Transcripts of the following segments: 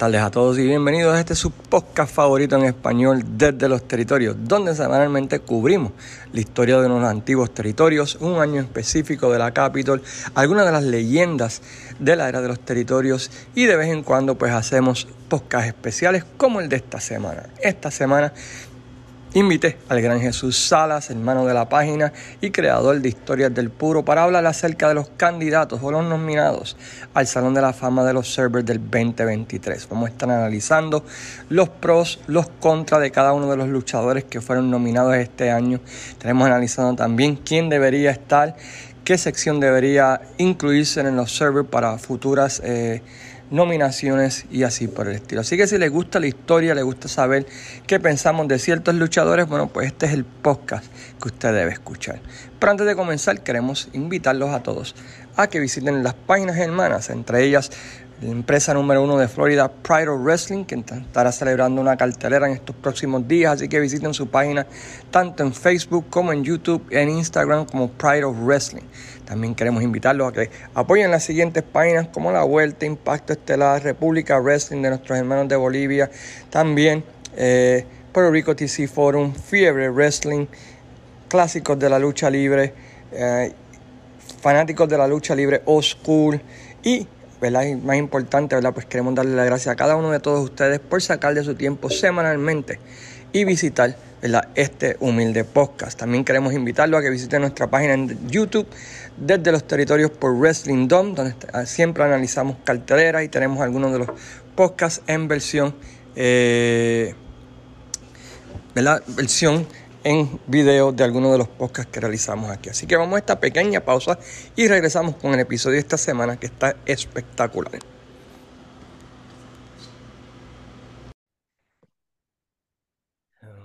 tardes a todos y bienvenidos a este su podcast favorito en español desde los territorios, donde semanalmente cubrimos la historia de unos antiguos territorios, un año específico de la Capitol, algunas de las leyendas de la era de los territorios y de vez en cuando pues hacemos podcasts especiales como el de esta semana. Esta semana Invité al gran Jesús Salas, hermano de la página y creador de Historias del Puro, para hablar acerca de los candidatos o los nominados al Salón de la Fama de los Servers del 2023. Vamos a estar analizando los pros, los contras de cada uno de los luchadores que fueron nominados este año. Estaremos analizando también quién debería estar, qué sección debería incluirse en los servers para futuras... Eh, nominaciones y así por el estilo. Así que si les gusta la historia, les gusta saber qué pensamos de ciertos luchadores, bueno, pues este es el podcast que usted debe escuchar. Pero antes de comenzar, queremos invitarlos a todos a que visiten las páginas hermanas, entre ellas la empresa número uno de Florida, Pride of Wrestling, que estará celebrando una cartelera en estos próximos días, así que visiten su página tanto en Facebook como en YouTube, en Instagram como Pride of Wrestling. También queremos invitarlos a que apoyen las siguientes páginas como La Vuelta, Impacto Estelar, República Wrestling de nuestros hermanos de Bolivia, también eh, Puerto Rico TC Forum, Fiebre Wrestling, clásicos de la lucha libre, eh, fanáticos de la lucha libre Old y ¿verdad? Y más importante, ¿verdad? Pues queremos darle las gracias a cada uno de todos ustedes por sacar de su tiempo semanalmente y visitar este humilde podcast. También queremos invitarlo a que visite nuestra página en YouTube desde los territorios por Wrestling Dome, donde siempre analizamos carteleras y tenemos algunos de los podcasts en versión, eh, versión en video de algunos de los podcasts que realizamos aquí. Así que vamos a esta pequeña pausa y regresamos con el episodio de esta semana que está espectacular.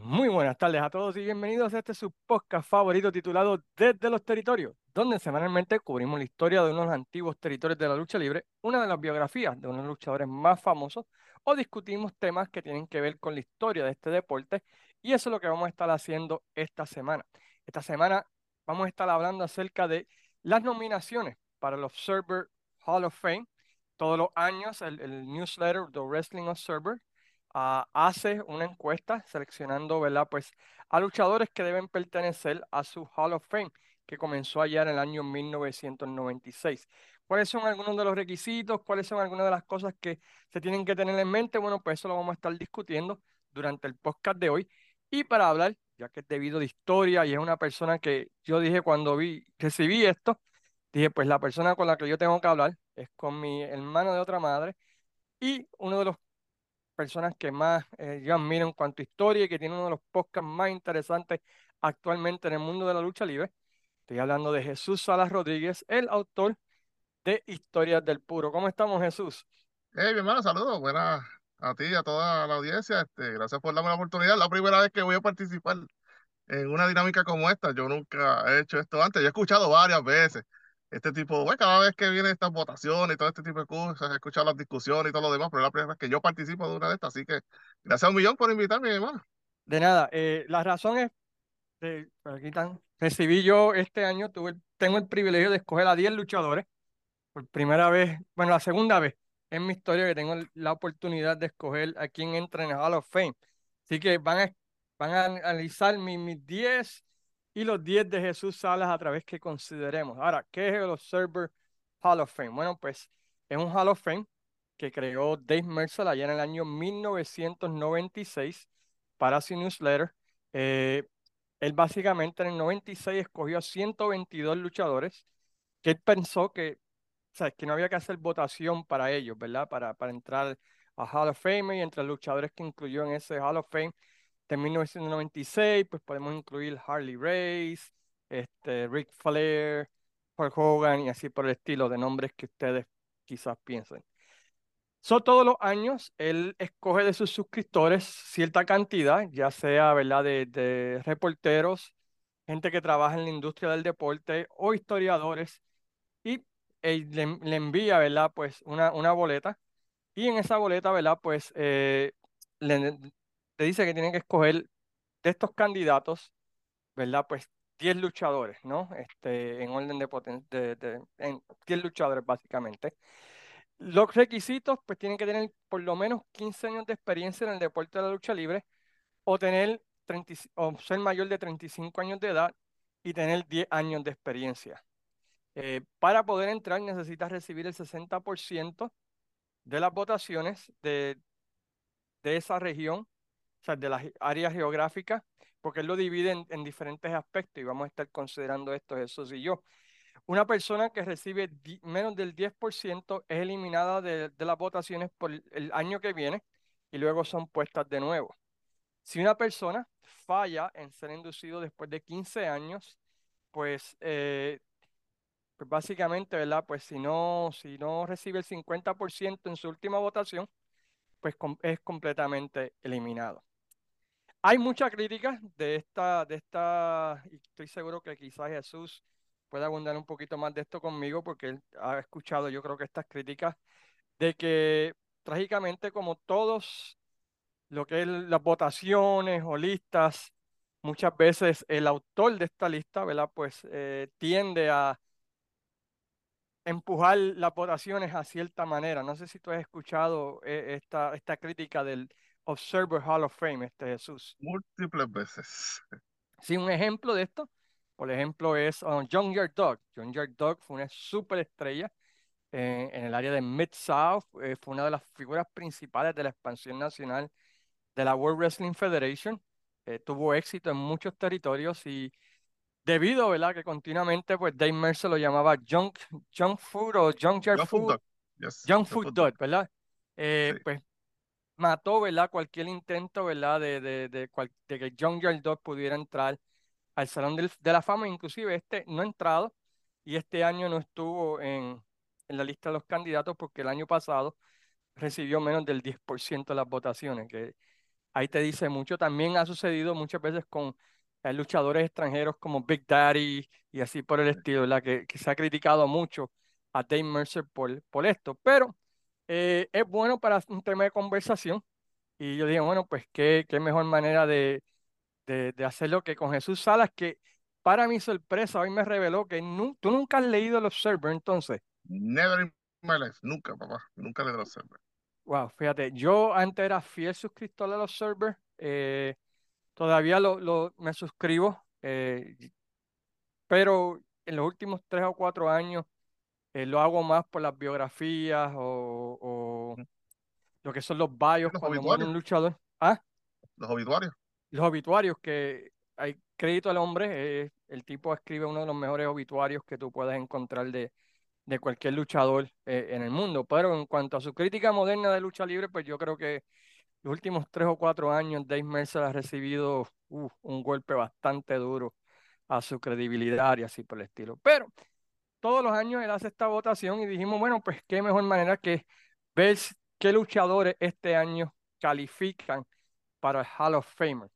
Muy buenas tardes a todos y bienvenidos a este su podcast favorito titulado Desde los Territorios, donde semanalmente cubrimos la historia de unos antiguos territorios de la lucha libre, una de las biografías de unos luchadores más famosos, o discutimos temas que tienen que ver con la historia de este deporte y eso es lo que vamos a estar haciendo esta semana. Esta semana vamos a estar hablando acerca de las nominaciones para los Observer Hall of Fame. Todos los años el, newsletter The Wrestling Observer uh, hace una encuesta seleccionando ¿verdad? Pues, a luchadores que deben pertenecer a su Hall of Fame, que comenzó allá en el año 1996. ¿Cuáles son algunos de los requisitos? ¿Cuáles son algunas de las cosas que se tienen que tener en mente? Bueno, pues eso lo vamos a estar discutiendo durante el podcast de hoy. Y para hablar, ya que es debido de historia y es una persona que yo dije cuando vi, recibí esto, dije, pues la persona con la que yo tengo que hablar es con mi hermano de otra madre y uno de los personas que más eh, yo admiro en cuanto a historia y que tiene uno de los podcasts más interesantes actualmente en el mundo de la lucha libre. Estoy hablando de Jesús Salas Rodríguez, el autor de Historias del Puro. ¿Cómo estamos, Jesús? Hey, mi hermano, saludos. Buenas a ti y a toda la audiencia. Este, gracias por darme la oportunidad. La primera vez que voy a participar en una dinámica como esta. Yo nunca he hecho esto antes. Yo he escuchado varias veces este tipo, bueno, cada vez que viene estas votaciones y todo este tipo de cosas, he escuchado las discusiones y todo lo demás, pero es la primera vez que yo participo de una de estas. Así que gracias a un millón por invitarme, hermano. De nada. Eh, la razón es, de, aquí están, recibí yo este año, tuve, tengo el privilegio de escoger a 10 luchadores por primera vez, bueno, la segunda vez en mi historia que tengo la oportunidad de escoger a quién entra en Hall of Fame. Así que van a, van a analizar mis 10 y los 10 de Jesús Salas a través que consideremos. Ahora, ¿qué es el Observer Hall of Fame? Bueno, pues es un Hall of Fame que creó Dave Mercer allá en el año 1996 para su newsletter. Eh, él básicamente en el 96 escogió a 122 luchadores que él pensó que que no había que hacer votación para ellos, ¿verdad? Para, para entrar a Hall of Fame y entre los luchadores que incluyó en ese Hall of Fame de 1996, pues podemos incluir Harley Race, este, Rick Flair, Hulk Hogan y así por el estilo de nombres que ustedes quizás piensen. Son todos los años, él escoge de sus suscriptores cierta cantidad, ya sea, ¿verdad?, de, de reporteros, gente que trabaja en la industria del deporte o historiadores, y le, envía, ¿verdad? Pues una, una boleta y en esa boleta, ¿verdad? Pues eh, le, dice que tiene que escoger de estos candidatos, ¿verdad? Pues 10 luchadores, ¿no? Este, en orden de potencia, de, 10 luchadores básicamente. Los requisitos, pues tienen que tener por lo menos 15 años de experiencia en el deporte de la lucha libre o tener 30, o ser mayor de 35 años de edad y tener 10 años de experiencia. Eh, para poder entrar necesitas recibir el 60% de las votaciones de, de esa región, o sea, de las áreas geográficas, porque él lo divide en, en diferentes aspectos y vamos a estar considerando esto Jesús y yo. Una persona que recibe menos del 10% es eliminada de, de, las votaciones por el año que viene y luego son puestas de nuevo. Si una persona falla en ser inducido después de 15 años, pues, eh, pues básicamente, ¿verdad? Pues si no, si no recibe el 50% en su última votación, pues es completamente eliminado. Hay mucha crítica de esta, de esta, y estoy seguro que quizás Jesús pueda abundar un poquito más de esto conmigo, porque él ha escuchado, yo creo que estas críticas, de que trágicamente como todos lo que es las votaciones o listas, muchas veces el autor de esta lista, ¿verdad? Pues eh, tiende a empujar las votaciones a cierta manera. No sé si tú has escuchado eh, esta, esta crítica del Observer Hall of Fame, este Jesús. Múltiples veces. Sí, un ejemplo de esto, por ejemplo, es um, John Yard Dog. John Yard Dog fue una superestrella eh, en el área de Mid-South, fue una de las figuras principales de la expansión nacional de la World Wrestling Federation. Eh, tuvo éxito en muchos territorios y debido, ¿verdad? Que continuamente, pues Dave Mercer lo llamaba junk, junk food o food, junk food dog, ¿verdad? Eh, Pues mató, ¿verdad? Cualquier intento, ¿verdad? De, de, de, de que Junkyard Dog pudiera entrar al Salón de la Fama, inclusive este no ha entrado y este año no estuvo en, en la lista de los candidatos porque el año pasado recibió menos del 10% de las votaciones, que ahí te dice mucho. También ha sucedido muchas veces con eh, luchadores extranjeros como Big Daddy y así por el estilo, ¿verdad? Que, que se ha criticado mucho a Dave Mercer por, por esto, pero eh, es bueno para un tema de conversación. Y yo dije, bueno, pues qué, qué mejor manera de, de, de, hacerlo que con Jesús Salas, que para mi sorpresa hoy me reveló que tú nunca has leído los Observer, entonces. Never in my life, nunca, papá, nunca leí los Observer. Wow, fíjate, yo antes era fiel suscriptor de los servers, eh, todavía lo, lo, me suscribo, eh, pero en los últimos tres o cuatro años eh, lo hago más por las biografías o, o lo que son los bios cuando muere un luchador. ¿Ah? Los obituarios. Los obituarios, que hay crédito al hombre, el tipo escribe uno de los mejores obituarios que tú puedas encontrar de, de cualquier luchador eh, en el mundo. Pero en cuanto a su crítica moderna de lucha libre, pues yo creo que los últimos tres o cuatro años Dave Mercer ha recibido un golpe bastante duro a su credibilidad y así por el estilo. Pero todos los años él hace esta votación y dijimos, bueno, pues qué mejor manera que ver qué luchadores este año califican para el Hall of Famer.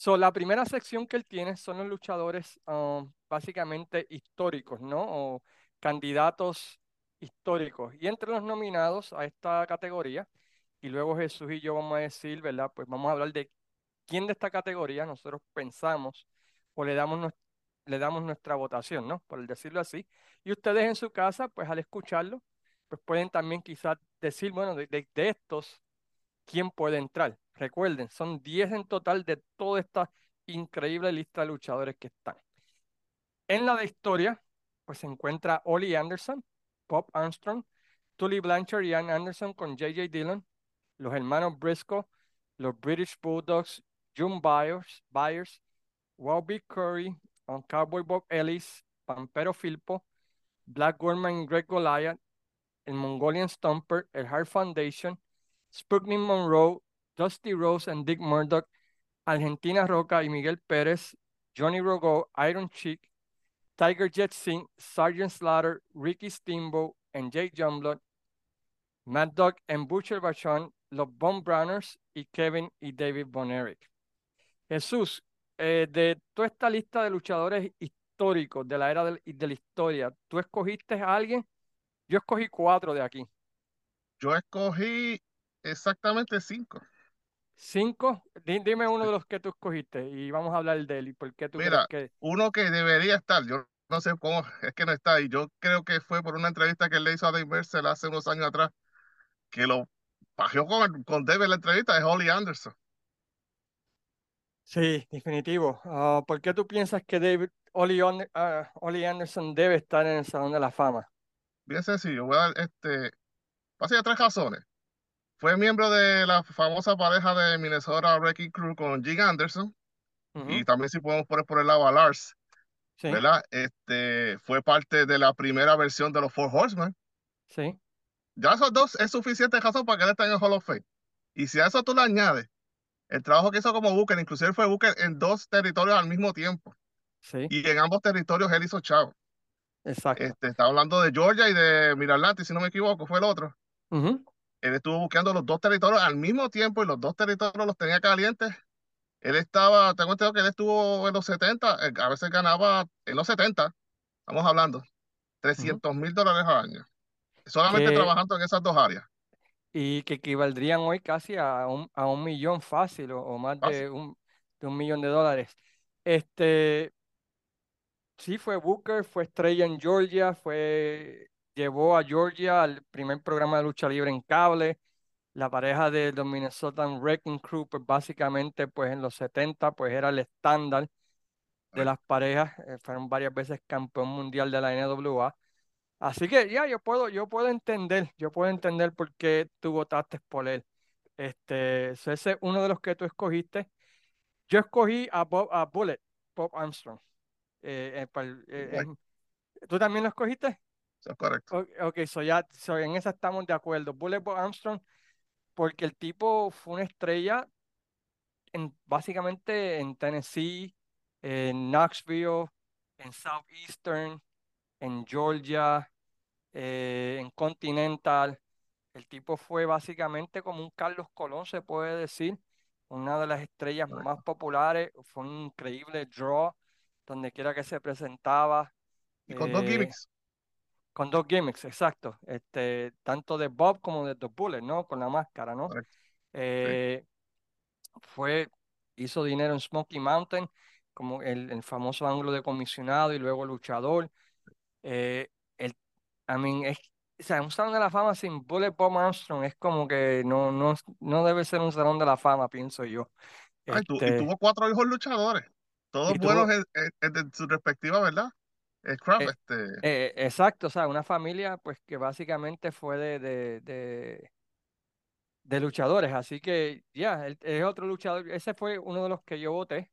So, la primera sección que él tiene son los luchadores um, básicamente históricos, ¿no? O candidatos históricos. Y entre los nominados a esta categoría, y luego Jesús y yo vamos a decir, ¿verdad? Pues vamos a hablar de quién de esta categoría nosotros pensamos o le damos, le damos nuestra votación, ¿no? Por decirlo así. Y ustedes en su casa, pues al escucharlo, pues pueden también quizás decir, bueno, de, de estos, ¿quién puede entrar? Recuerden, son 10 en total de toda esta increíble lista de luchadores que están. En la de historia, pues se encuentra Ollie Anderson, Bob Armstrong, Tully Blanchard y Ann Anderson con J.J. Dillon, los hermanos Briscoe, los British Bulldogs, June Byers, Byers Bobby Curry, Cowboy Bob Ellis, Pampero Filpo, Black Gorman Greg Goliath, el Mongolian Stomper, el Heart Foundation, Sputnik Monroe, Dusty Rose and Dick Murdoch, Argentina Roca y Miguel Pérez, Johnny Rogo, Iron Chick, Tiger Jet Singh, Sergeant Slaughter, Ricky Steamboat, and Jake Jungblood, Mad Dog and Butcher Bachon, los Von Browners y Kevin y David Von Erich. Jesús, eh, de toda esta lista de luchadores históricos de la era de, de, la historia, ¿tú escogiste a alguien? Yo escogí cuatro de aquí. Yo escogí exactamente cinco. ¿Cinco? Dime uno de los que tú escogiste y vamos a hablar de él y por qué tú Mira, crees que... uno que debería estar, yo no sé cómo, es que no está. Y yo creo que fue por una entrevista que le hizo a Dave Mercer hace unos años atrás, que lo pajeó con, con Dave en la entrevista, es Holly Anderson. Sí, definitivo. Ah, ¿por qué tú piensas que David Oli, ah, Anderson debe estar en el Salón de la Fama? Bien sencillo, voy a dar este, tres razones. Fue miembro de la famosa pareja de Minnesota Wrecking Crew con Jim Anderson. Y también si podemos poner por el lado a Lars, sí. ¿verdad? Este, fue parte de la primera versión de los Four Horsemen. Sí. Ya esos dos es suficiente razón para que él esté en el Hall of Fame. Y si a eso tú le añades el trabajo que hizo como Booker, inclusive fue Booker en dos territorios al mismo tiempo. Sí. Y en ambos territorios él hizo chavo. Exacto. Este, está hablando de Georgia y de Miralanti, si no me equivoco, fue el otro. Él estuvo buscando los dos territorios al mismo tiempo y los dos territorios los tenía calientes. Él estaba, tengo entendido que él estuvo en los 70, eh, a veces ganaba en los 70, estamos hablando, 300 mil dólares al año. Solamente trabajando en esas dos áreas y que equivaldrían hoy casi a un, a un millón fácil o, más de un, de un, millón de dólares. Este, sí, fue Booker, fue estrella en Georgia, fue, llevó a Georgia al primer programa de lucha libre en cable. La pareja de los Minnesota Wrecking Crew, pues básicamente pues en los 70 pues era el estándar de las parejas, eh, fueron varias veces campeón mundial de la NWA. Así que ya, yo puedo, yo puedo entender, yo puedo entender por qué tú votaste por él. Este, ese es uno de los que tú escogiste. Yo escogí a, Bob, a Bullet, Bob Armstrong. Eh, eh, eh, ¿Tú también lo escogiste? Correcto. Ok, so ya, en esa estamos de acuerdo. Bullet Bob Armstrong, porque el tipo fue una estrella en, básicamente en Tennessee, en Knoxville, en Southeastern, en Georgia, eh, en Continental. El tipo fue básicamente como un Carlos Colón, se puede decir, una de las estrellas más populares. Fue un increíble draw, donde quiera que se presentaba. Y con dos eh, gimmicks. Con dos gimmicks, exacto. Este, tanto de Bob como de The Bullet, ¿no? Con la máscara, ¿no? Eh, fue, hizo dinero en Smoky Mountain, como el, el famoso ángulo de comisionado y luego luchador. Eh, el, I mean, es, o sea, un salón de la fama sin Bullet Bob Armstrong es como que no, no, no debe ser un salón de la fama, pienso yo. y este tuvo cuatro hijos luchadores, todos buenos en, su respectiva, ¿verdad? Eh, este... Eh, exacto, o sea, una familia pues que básicamente fue de, de, de, luchadores, así que ya, es otro luchador, ese fue uno de los que yo voté.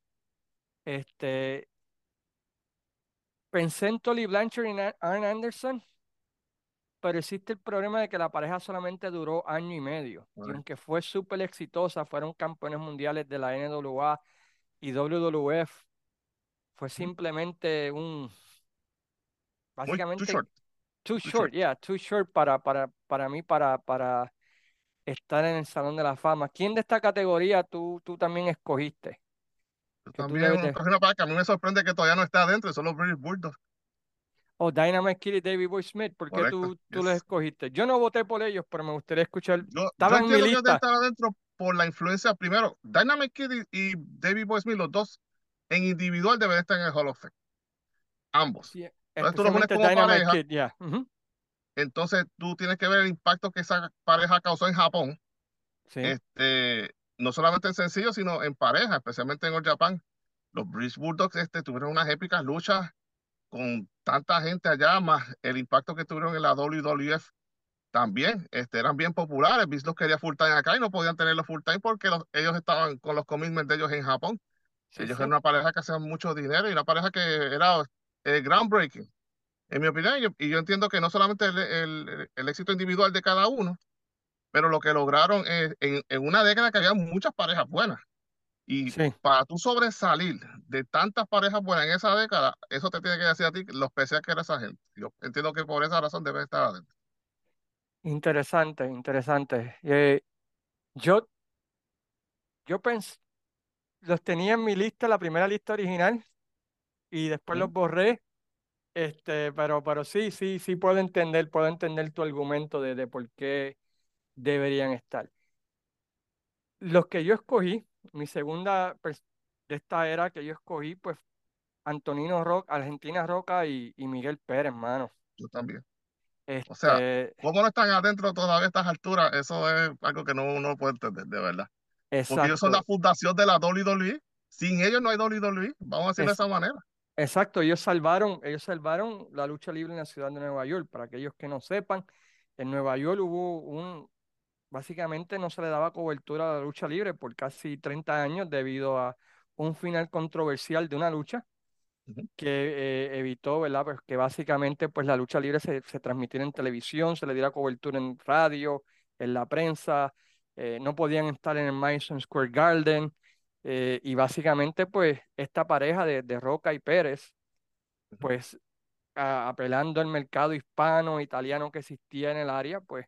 Este, Pensé en Tolly Blanchard y Arn Anderson, pero existe el problema de que la pareja solamente duró año y medio. Y aunque fue súper exitosa, fueron campeones mundiales de la NWA y WWF, fue simplemente un... Básicamente... too short. Too, short, yeah, too short para, para, para mí, para, para estar en el Salón de la Fama. ¿Quién de esta categoría tú, tú también escogiste? También una página a mí me sorprende que todavía no está adentro, son los British Bulldogs. O oh, Dynamite Kid y David Boy Smith, ¿por qué tú, tú los escogiste? Yo no voté por ellos, pero me gustaría escuchar. Yo, Estaba en mi lista. que adentro por la influencia, primero, Dynamite Kid y, David Boy Smith, los dos en individual deben estar en el Hall of Fame. Ambos. Entonces tú los pones como pareja. Kid, Entonces tú tienes que ver el impacto que esa pareja causó en Japón. Sí. Este, no solamente en sencillo, sino en pareja, especialmente en All Japan. Los British Bulldogs este, tuvieron unas épicas luchas con tanta gente allá, más el impacto que tuvieron en la WWF también. Este, eran bien populares. Vince los quería full time acá y no podían tenerlo full time porque ellos estaban con los commitments de ellos en Japón. ellos eran una pareja que hacían mucho dinero y una pareja que era eh, groundbreaking, en mi opinión. Y yo, entiendo que no solamente el, el éxito individual de cada uno, pero lo que lograron es, en, en una década que había muchas parejas buenas. Y para tú sobresalir de tantas parejas buenas en esa década, eso te tiene que decir a ti lo especial que era esa gente. Yo entiendo que por esa razón debe estar adentro. Interesante, interesante. Eh, yo, yo pensé, los tenía en mi lista, la primera lista original, y después los borré. Este, pero, pero sí, sí, sí puedo entender, puedo entender tu argumento de, de por qué deberían estar. Los que yo escogí, mi segunda de esta era que yo escogí, pues Antonino Roca, Argentina Roca y, y Miguel Pérez, hermano. Yo también. O sea, Este, ¿cómo no están adentro todavía a estas alturas? Eso es algo que no uno puede entender, de verdad. Porque ellos son la exacto, fundación de la WWE. Sin ellos no hay WWE. Vamos a decirlo de es, esa manera. Exacto. Ellos salvaron, ellos salvaron la lucha libre en la ciudad de Nueva York. Para aquellos que no sepan, en Nueva York hubo un, básicamente no se le daba cobertura a la lucha libre por casi 30 años debido a un final controversial de una lucha que eh, evitó, ¿verdad? Pues que básicamente pues la lucha libre se, se transmitiera en televisión, se le diera cobertura en radio, en la prensa, eh, no podían estar en el Madison Square Garden eh, y básicamente pues esta pareja de, de Roca y Pérez pues a- apelando al mercado hispano, italiano que existía en el área, pues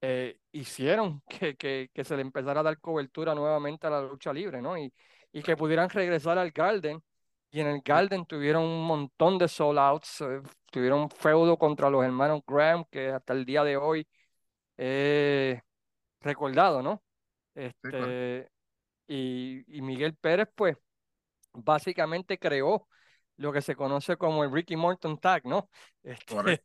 eh, hicieron que, que, que se le empezara a dar cobertura nuevamente a la lucha libre, ¿no? Y, y que pudieran regresar al Garden. Y en el Garden tuvieron un montón de sold outs, eh, tuvieron un feudo contra los hermanos Graham, que hasta el día de hoy es recordado, ¿no? sí, correcto. Este, y, y Miguel Pérez, pues, básicamente creó lo que se conoce como el Ricky Morton Tag, ¿no? correcto.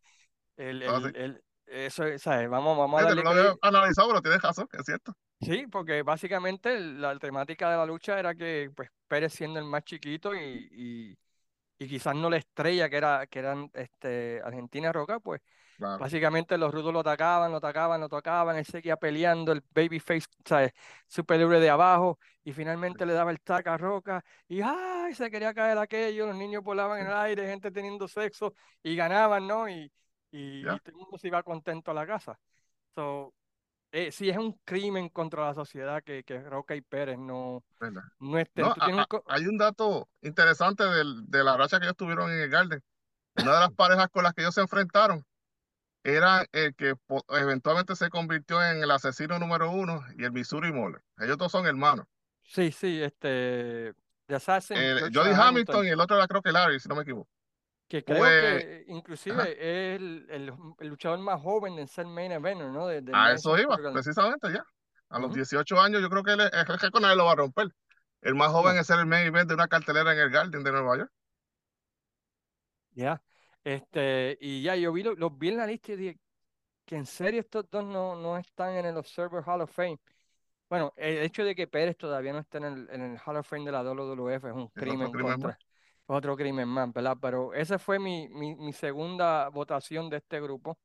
Este, el, Así. el, el, eso, es, ¿sabes? Vamos, vamos a no darle lo había analizado, pero tienes razón, es cierto. Sí, porque básicamente la temática de la lucha era que pues Pérez siendo el más chiquito y, y, y quizás no la estrella que era que eran este Argentina Roca, pues Claro. básicamente los rudos lo atacaban, lo atacaban, lo atacaban, él seguía peleando, el babyface, ¿sabes? Super libre de abajo, y Sí, finalmente le daba el tac a Roca, y ¡ay! se quería caer aquello, los niños volaban en el aire, gente teniendo sexo, y ganaban, ¿no? Y, y, todo el mundo se iba contento a la casa. So, eh, sí es un crimen contra la sociedad que, que Roca y Pérez no, verdad. no estén. A- un... hay un dato interesante del- de la racha que ellos tuvieron en el Garden. Una de las parejas con las que ellos se enfrentaron era el que eventualmente se convirtió en el asesino número uno y el Missouri Mauler. Ellos dos son hermanos. Sí, sí, este... The Assassin, El, Jody Hamilton, Hamilton y el otro era creo que Larry, si no me equivoco. que creo Pues, que ajá, inclusive es el, el- el luchador más joven en ser main eventer, ¿no? De, del a eso iba, precisamente ya. A los Ujú, 18 años yo creo que él, es- el récord nadie lo va a romper. El más joven No, es ser el main event de una cartelera en el Garden de Nueva York. ya. Este, y ya, yo vi, lo- los vi en la lista y dije que en serio estos dos no, no están en el Observer Hall of Fame. Bueno, el hecho de que Pérez todavía no esté en el, en el Hall of Fame de la WWF es un otro crimen más. contra otro crimen más, ¿verdad? Pero esa fue mi, mi, mi segunda votación de este grupo.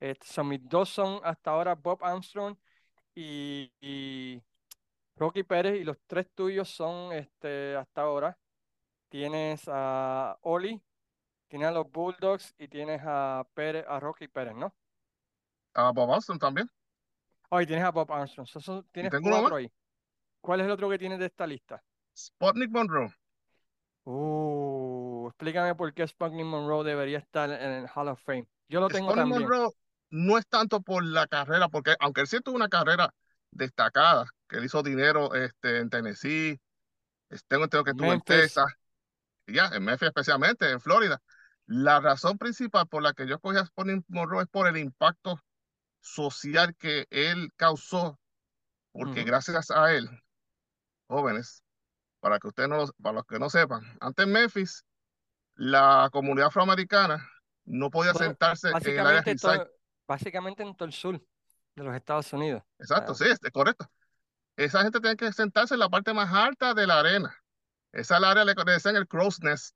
Este, son mis dos son hasta ahora Bob Armstrong y, y Rocky Pérez, y los tres tuyos son este, hasta ahora. Tienes a Oli, tienes a los Bulldogs y tienes a Pérez, a Rocky Pérez, ¿no? A Bob Austin también. Oh, y tienes a Bob Armstrong. So, so- tienes cuatro ahí. ¿Cuál es el otro que tienes de esta lista? Sputnik Monroe. Uh, explícame por qué Sputnik Monroe debería estar en el Hall of Fame. Yo lo tengo Sputnik también. Monroe no es tanto por la carrera, porque aunque él sí tuvo una carrera destacada, que él hizo dinero este, en Tennessee, es- tengo entendido que estuvo en Memphis. Texas, y ya, en Memphis especialmente, en Florida. La razón principal por la que yo escogí a Monroe es por el impacto social que él causó, porque gracias a él, jóvenes, para que ustedes no, para los que no sepan, antes en Memphis, la comunidad afroamericana no podía Bueno, sentarse en el área todo, básicamente en todo el sur de los Estados Unidos. Exacto, Ah, sí, es correcto. Esa gente tiene que sentarse en la parte más alta de la arena. Esa área le le decían el crow's nest.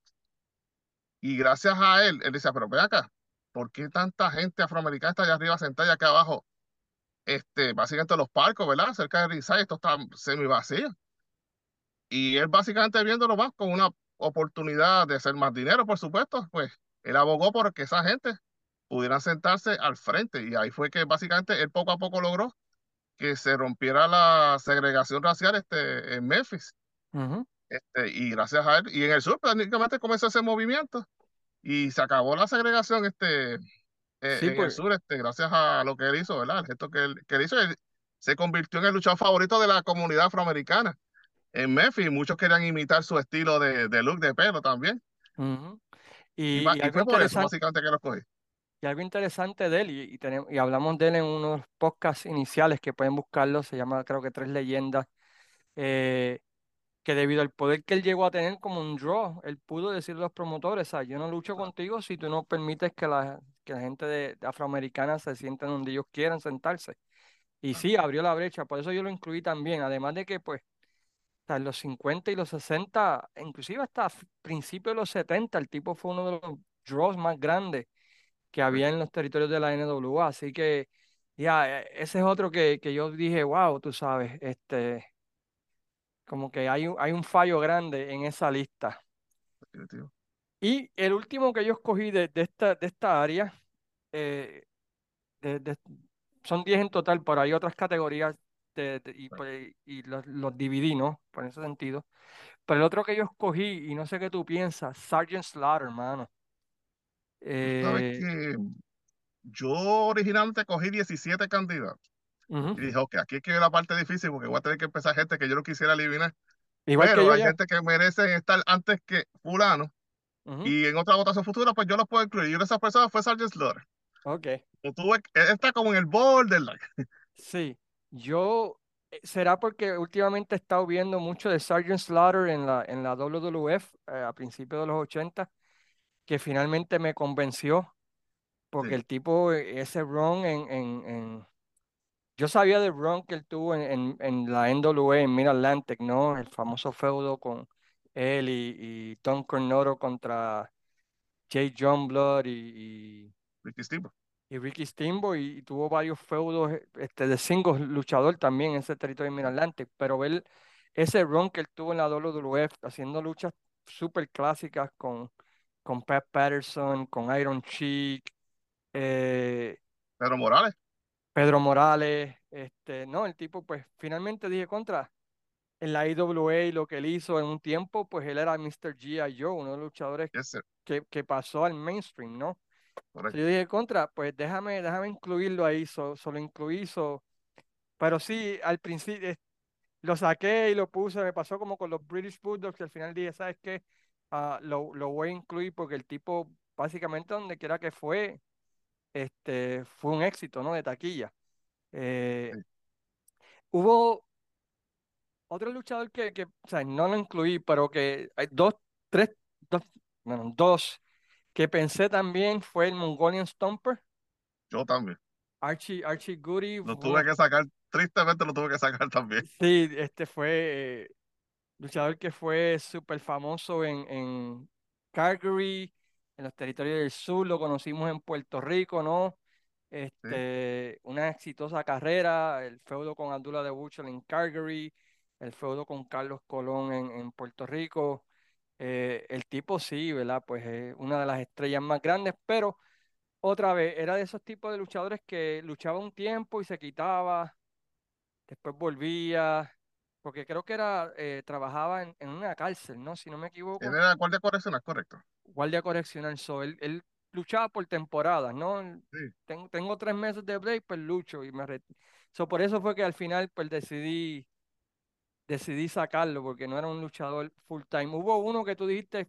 Y gracias a él, él decía, pero ve acá, ¿por qué tanta gente afroamericana está allá arriba sentada y acá abajo? Este, básicamente los parcos, ¿verdad? Cerca de Riverside, esto está semi vacío. Y él básicamente viéndolo más con una oportunidad de hacer más dinero, por supuesto, pues él abogó por que esa gente pudieran sentarse al frente. Y ahí fue que básicamente él poco a poco logró que se rompiera la segregación racial este, en Memphis. ujú. Este, y gracias a él, y en el sur prácticamente comenzó ese movimiento y se acabó la segregación este, eh, Sí, en el pues, sur, este, gracias a lo que él hizo, ¿verdad? El gesto que él, que él hizo, él se convirtió en el luchador favorito de la comunidad afroamericana en Memphis. Muchos querían imitar su estilo de, de look de pelo también. ujú. Y, Y, y y algo fue por eso, básicamente, que lo escogí. y algo interesante de él, y, y, tenemos, y hablamos de él en uno de los podcasts iniciales que pueden buscarlo, se llama creo que Tres Leyendas. Eh, que debido al poder que él llegó a tener como un draw, él pudo decirle a los promotores, yo no lucho contigo si tú no permites que la, que la gente de, de afroamericana se sienten donde ellos quieran sentarse. Y claro, sí, abrió la brecha, por eso yo lo incluí también, además de que pues hasta en los 50 y los 60, inclusive hasta principios de los 70, el tipo fue uno de los draws más grandes que había en los territorios de la NWA, así que ya, eh, ese es otro que, que yo dije, wow, tú sabes, este, como que hay, un- hay un fallo grande en esa lista. Definitivo. Y el último que yo escogí de, de esta, de esta área, eh, de- de- son 10 en total, pero hay otras categorías y, pues, y los, los dividí, ¿no? Por ese sentido. Pero el otro que yo escogí, y no sé qué tú piensas, Sergeant Slaughter, hermano. Sabes Eh, que yo originalmente cogí 17 candidatos. Y dije, ok, aquí es que la parte difícil porque voy a tener que empezar gente que yo no quisiera eliminar. Igual que Pero yo hay ya. gente que merece estar antes que fulano. Y en otra votación futura, pues yo los puedo incluir. Y una de esas personas fue Sargent Slaughter. Ok. Tuve, él está como en el borderline. Sí, yo, eh, será porque últimamente he estado viendo mucho de Sergeant Slaughter en la, en la WWF eh, a principios de los 80, que finalmente me convenció, porque Sí, el tipo, eh, ese run en, en, en- yo sabía del run que él tuvo en, en, en la NWA, en Mid-Atlantic, ¿no? El famoso feudo con él y, y Tom Cornoro contra Jay Blood y, Ricky Steamboat. y Ricky Steamboat y, y tuvo varios feudos este, de singles luchador también en ese territorio Sí, Mid-Atlantic, pero ver ese run que él tuvo en la WWF haciendo luchas súper clásicas con, con Pat Patterson, con Iron Sheik, eh, Pedro Morales, Pedro Morales, este, no, el tipo pues finalmente dije contra, en la IWA lo que él hizo en un tiempo, pues él era Mr. G.I. Joe, uno de los luchadores que, que pasó al mainstream, ¿no? So, yo dije, contra, pues déjame, déjame incluirlo ahí, so, solo incluí, so- pero sí, al principio lo saqué y lo puse, me pasó como con los British Bulldogs, que al final dije, ¿sabes qué? Ah, lo, lo voy a incluir porque el tipo, básicamente donde quiera que fue, este, fue un éxito, ¿no? De taquilla. Eh, Sí. hubo otro luchador que, que, o sea, no lo incluí, pero que hay dos, tres, dos, bueno, dos que pensé también fue el Mongolian Stomper. Yo también. Archie, Archie Goody Lo fue tuve que sacar, tristemente lo tuve que sacar también. sí, este fue eh, luchador que fue súper famoso en, en Calgary, en los territorios del sur, lo conocimos en Puerto Rico, ¿no? Sí. Este, una exitosa carrera, el feudo con Abdullah de Buchel en Calgary, el feudo con Carlos Colón en, en Puerto Rico. Eh, el tipo sí, ¿verdad? Pues es una de las estrellas más grandes, pero otra vez, era de esos tipos de luchadores que luchaba un tiempo y se quitaba, después volvía, porque creo que era, eh, trabajaba en, en una cárcel, ¿no? Si no me equivoco, era guardia correccional, correcto. Guardia correccional. So, él, él luchaba por temporadas, ¿no? Sí. Tengo, tengo tres meses de break, pues lucho y me re- So, por eso fue que al final pues decidí, decidí sacarlo, porque no era un luchador full time. Hubo uno que tú dijiste,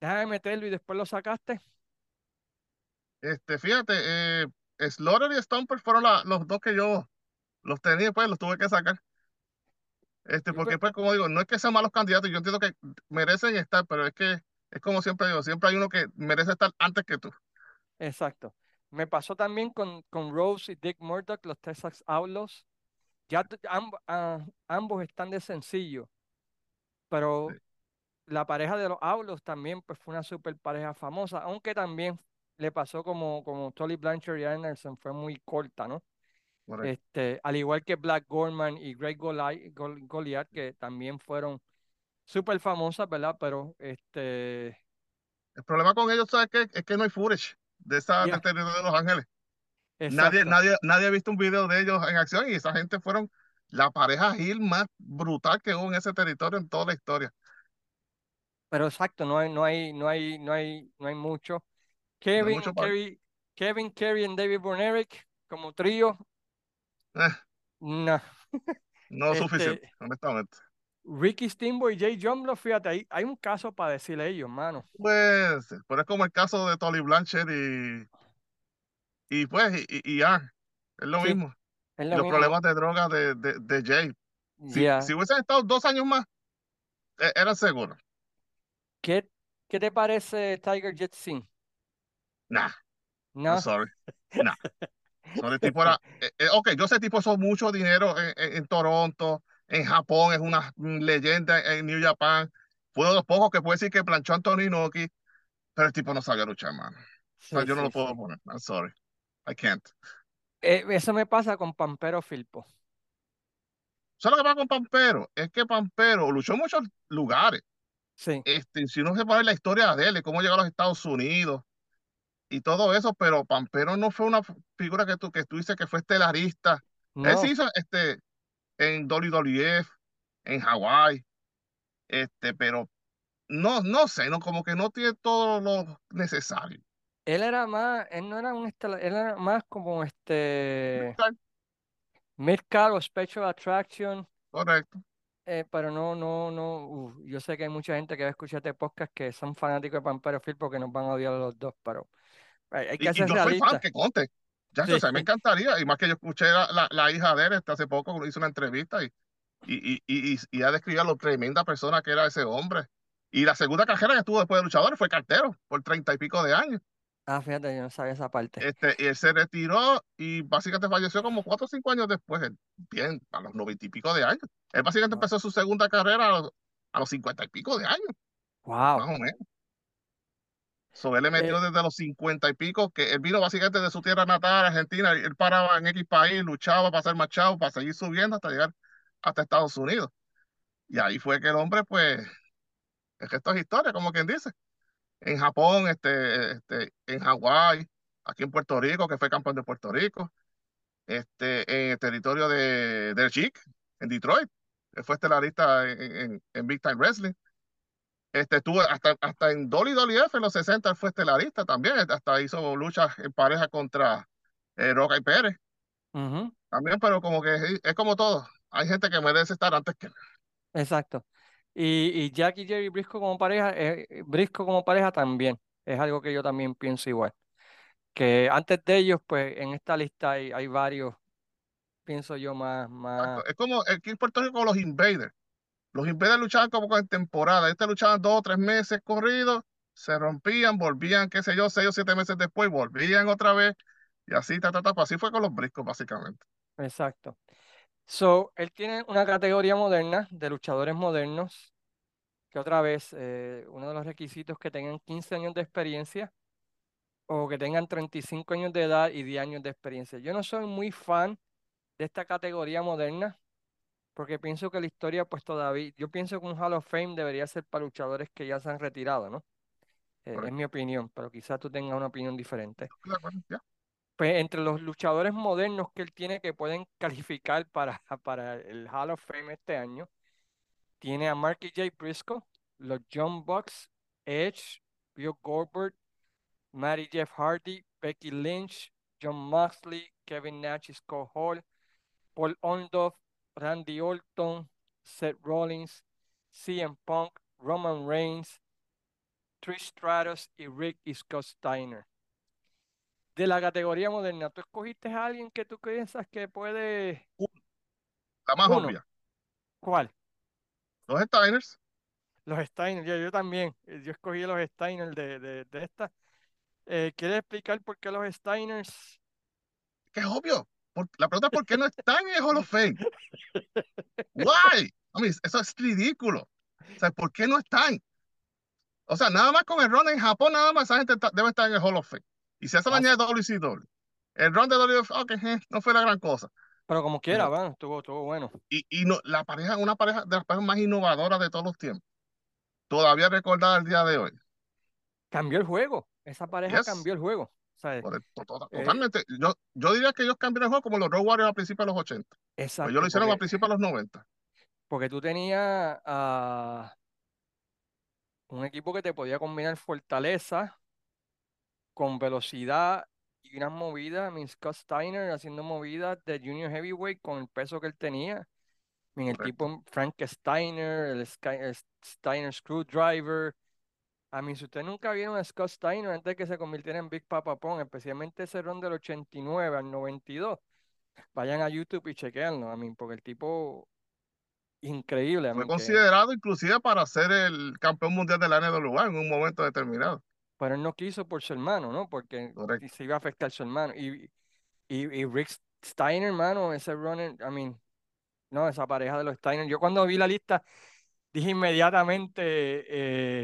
déjame meterlo y después lo sacaste. Este, fíjate, eh, Slaughter y Stomper fueron la- los dos que yo los tenía, pues los tuve que sacar. Este, porque pues como digo, no es que sean malos candidatos, yo entiendo que merecen estar, pero es que es como siempre digo, siempre hay uno que merece estar antes que tú. exacto. Me pasó también con, con Rose y Dick Murdoch, los Texas Outlaws. Ya amb- ah, ambos están de sencillo, Sí, pero la pareja de los Outlaws también pues fue una super pareja famosa, aunque también le pasó como, como Tully Blanchard y Anderson, fue muy corta, ¿no? correcto. Este, al igual que Black Gorman y Greg Goli- Gol- Goliath, que también fueron súper famosas, ¿verdad? Pero, este, El problema con ellos, ¿sabes qué? Es que no hay footage de esa del territorio de Los Ángeles. Nadie, exacto. nadie, nadie ha visto un video de ellos en acción y esa gente fueron la pareja heel más brutal que hubo en ese territorio en toda la historia. Pero exacto, no hay, no hay, no hay, no hay, no hay mucho. No hay Kevin, mucho para... Kerry, Kevin, Kerry y David Bonerick como trío, eh, no. no suficiente, Este, honestamente. Ricky Steamboat y Jay Jumbo, fíjate, ahí hay un caso para decirle a ellos, mano. Pues, pero es como el caso de Tolly Blanchard y, y pues, y, y, ya, es lo Sí, mismo. es Y lo los mismo. problemas de droga de, de, de Jay. Si, Ya, si hubiesen estado dos años más, e- eran seguros. ¿Qué, qué te parece Tiger Jet Singh? Nah, I'm ¿No? sorry. Nah. Son tipo era, eh, eh, ok, yo sé tipo hizo mucho dinero en, en- en Toronto, en Japón, es una leyenda en New Japan. Fue de los pocos que puede decir que planchó a Anthony Inoki, pero el tipo no sabía luchar, mano. O sea, Sí, yo no lo sí, puedo sí. poner. I'm sorry. I can't. Eh, eso me pasa con Pampero Filpo. ¿Sabes lo que pasa con Pampero? Es que Pampero luchó en muchos lugares. Sí, Este, si uno se pone la historia de él, cómo llegó a los Estados Unidos y todo eso, pero Pampero no fue una figura que tú, que tú dices que fue estelarista. Él se no. hizo este, en WWF, en Hawái, este, pero no, no sé, no, como que no tiene todo lo necesario. Él era más, él no era un estelar, él era más como este mid-card o special attraction, Correcto. eh, pero no, no, no. uf, yo sé que hay mucha gente que va a escuchar este podcast que son fanáticos de Pampero Filpo que nos van a odiar a los dos, pero hay, hay que Y, y ser yo soy fan, que conte. Ya, Sí, o sea, me encantaría. Y más que yo escuché la, la, la hija de él este, hace poco, hizo una entrevista y, y, y, y, y, ha descrito lo tremenda persona que era ese hombre. Y la segunda carrera que tuvo después de luchador fue cartero por treinta y pico de años. Ah, fíjate, yo no sabía esa parte. Este, y él se retiró y básicamente falleció como cuatro o cinco años después, bien, a los noventa y pico de años. Él básicamente Wow. empezó su segunda carrera a los, a los cincuenta y pico de años, más Wow. o menos. So, él le Eh, metió desde los cincuenta y pico, que él vino básicamente de su tierra natal, Argentina, él paraba en X país, luchaba para ser machado, para seguir subiendo hasta llegar hasta Estados Unidos. Y ahí fue que el hombre, pues, es que esto es historia, como quien dice. En Japón, este, este, en Hawái, aquí en Puerto Rico, que fue campeón de Puerto Rico, este, en el territorio de, del Chic, en Detroit. Él fue estelarista en, en, en Big Time Wrestling. Este, estuvo hasta, hasta en WWF en los 60 él fue estelarista también, hasta hizo luchas en pareja contra eh, Roca y Pérez ujú, también, pero como que es, es como todo, hay gente que merece estar antes que exacto. Y, y Jack y Jerry Briscoe como pareja, eh, eh, Briscoe como pareja también. Es algo que yo también pienso igual. Que antes de ellos, pues en esta lista hay, hay varios, pienso yo, más, más, Exacto. Es como aquí en Puerto Rico los Invaders. Los Invaders luchaban como en temporada, este luchaban dos o tres meses corridos, se rompían, volvían, qué sé yo, seis o siete meses después, volvían otra vez, y así, ta, ta, ta, así fue con los briscos, básicamente. exacto. So, él tiene una categoría moderna de luchadores modernos, que otra vez, eh, uno de los requisitos que tengan 15 años de experiencia o que tengan 35 años de edad y 10 años de experiencia. Yo no soy muy fan de esta categoría moderna, porque pienso que la historia, pues todavía, yo pienso que un Hall of Fame debería ser para luchadores que ya se han retirado, ¿no? Eh, es mi opinión, pero quizás tú tengas una opinión diferente. Pues entre los luchadores modernos que él tiene que pueden calificar para, para el Hall of Fame este año, tiene a Marky J. Briscoe, los John Bucks, Edge, Bill Goldberg, Matty Jeff Hardy, Becky Lynch, John Moxley, Kevin Nash, Scott Hall, Paul Orndorff, Randy Orton, Seth Rollins, CM Punk, Roman Reigns, Trish Stratus y Rick y Scott Steiner. De la categoría moderna, ¿tú escogiste a alguien que tú piensas que puede... La más Uno, obvia, ¿cuál? los Steiners, Los Steiner, yo, yo también, eh, yo escogí los Steiner de, de, de esta. Eh, ¿quieres explicar por qué los Steiners? que es obvio. Por- la pregunta es por qué no están en el Hall of Fame. Why? I mean, eso es ridículo. O sea, ¿por qué no están? O sea, nada más con el run en Japón, nada más esa gente está- debe estar en el Hall of Fame. Y si le Ah, añade WCW. El run de WF, ok, eh, no fue la gran cosa. Pero como quiera, Pero, bueno, estuvo, estuvo bueno. y, y no, la pareja, una pareja de las parejas más innovadoras de todos los tiempos. Todavía recordada el día de hoy. Cambió el juego, esa pareja Yes. cambió el juego. Por el- eh, Totalmente. Yo, yo diría que ellos cambiaron el juego como los Road Warriors a principios de los 80. Pues ellos exacto, lo hicieron a porque, principios de los 90. porque tú tenías a un equipo que te podía combinar fortaleza con velocidad y unas movidas. Mean, Scott Steiner haciendo movidas de Junior Heavyweight con el peso que él tenía. El Correcto. tipo Frank Steiner, el, Sky- el Steiner Screwdriver. A mí, si usted nunca vieron a Scott Steiner antes de que se convirtiera en Big Papa Pong, especialmente ese ron del 89 al 92, vayan a YouTube y chequeanlo, a mí, porque el tipo increíble. a Fue que, considerado inclusive para ser el campeón mundial de la NWA en un momento determinado. pero él no quiso por su hermano, ¿no? Porque Correcto. se iba a afectar su hermano. Y, y, y Rick Steiner, hermano, ese runner, I mean, no, esa pareja de los Steiner. Yo cuando vi la lista dije inmediatamente,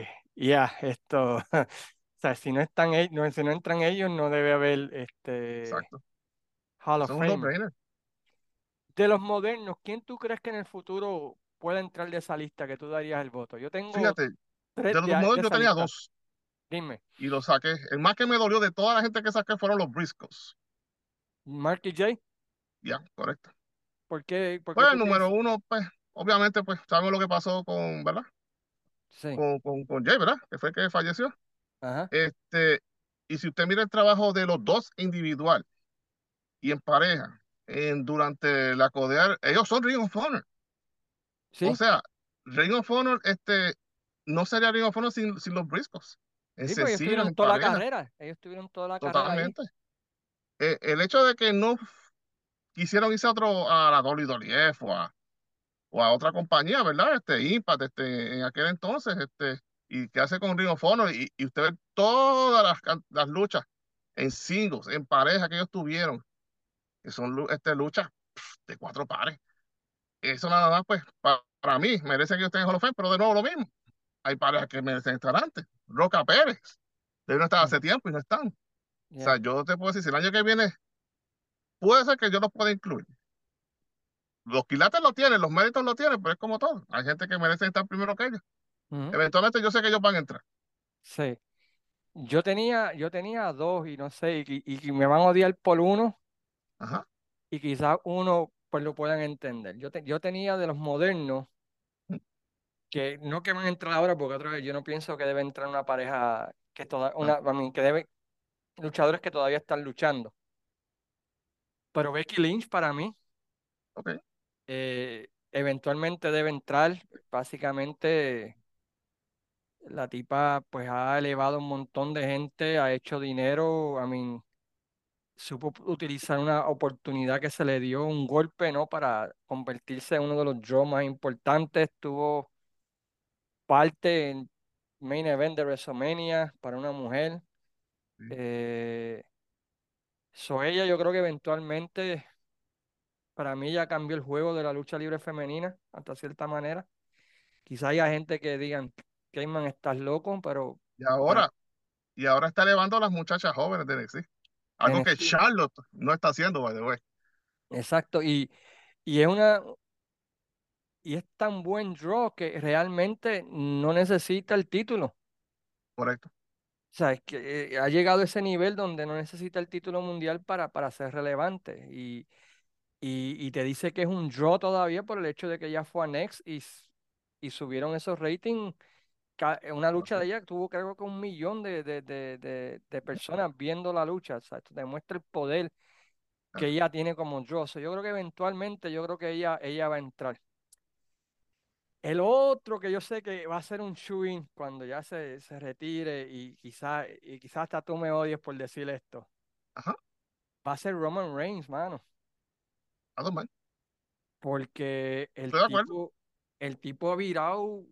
eh, ya, esto, o sea, si no están ellos, no, si no entran ellos, no debe haber este Exacto. Hall of Fame. De los modernos, ¿quién tú crees que en el futuro pueda entrar de esa lista que tú darías el voto? Yo tengo Fíjate, tres de los modelos yo tenía lista. dos Dime, y los saqué. El más que me dolió de toda la gente que saqué fueron los Briscoes. Marky J, Ya, correcto. ¿por qué, por qué Pues el número uno, pues, obviamente, pues, sabemos lo que pasó con, ¿verdad? Sí, Con, con, con Jay, ¿verdad? Que fue el que falleció. ajá, Este, y si usted mira el trabajo de los dos individual y en pareja, en, durante la codear, ellos son Ring of Honor. O sí, sea, Ring of Honor, este, no sería Ring of Honor sin, sin los Briscoes. En sí, pues ellos sencillo, tuvieron en toda la carrera, ellos tuvieron toda la carrera ahí. totalmente. Eh, el hecho de que no quisieron irse a otro, a la WWF o a, o a otra compañía, ¿verdad? Este, Impact, este, en aquel entonces, este, y que hace con Ring of Honor, y, y usted ve todas las, las luchas en singles, en pareja que ellos tuvieron, que son este, luchas de cuatro pares. Eso nada más, pues, pa- para mí, merece que ellos estén en Hall of Fame, pero de nuevo lo mismo. Hay parejas que merecen estar antes. Roca Pérez, deben estar hace Ujú, tiempo y no están. O sea, yo te puedo decir, si el año que viene, puede ser que yo los pueda incluir. Los quilates lo tienen, los méritos lo tienen, pero es como todo. Hay gente que merece estar primero que ellos. Eventualmente yo sé que ellos van a entrar. Sí, yo tenía, yo tenía dos y no sé, y, y- y me van a odiar por uno Ajá. y quizás uno pues lo puedan entender. Yo, te- yo tenía de los modernos que no que van a entrar ahora, porque otra vez yo no pienso que debe entrar una pareja que toda, una, Ah, que debe, luchadores que todavía están luchando. Pero Becky Lynch para mí ok. Eh, eventualmente debe entrar. Básicamente la tipa pues ha elevado un montón de gente, ha hecho dinero, I mean, supo utilizar una oportunidad que se le dio, un golpe, ¿no? Para convertirse en uno de los draws más importantes. Tuvo parte en main event de WrestleMania para una mujer. Sí. Eh, so ella yo creo que eventualmente para mí ya cambió el juego de la lucha libre femenina hasta cierta manera. Quizá haya gente que digan, Cayman, estás loco, pero Y ahora, y ahora está elevando a las muchachas jóvenes de NXT. Algo que Charlotte no está haciendo, by the way. exacto, y, y es una y es tan buen draw que realmente no necesita el título. Correcto. O sea, es que eh, ha llegado a ese nivel donde no necesita el título mundial para, para ser relevante. Y, y, y te dice que es un draw todavía por el hecho de que ya fue a Next y, y subieron esos ratings. Una lucha de ella tuvo creo que un millón de, de, de, de, personas viendo la lucha. O sea, esto demuestra el poder que ella tiene como draw. O sea, yo creo que eventualmente, yo creo que ella, ella va a entrar. El otro que yo sé que va a ser un shoo cuando ya se, se retire y quizás y quizás hasta tú me odies por decir esto. Ajá. Va a ser Roman Reigns, mano. Porque el Estoy tipo, el tipo ha virado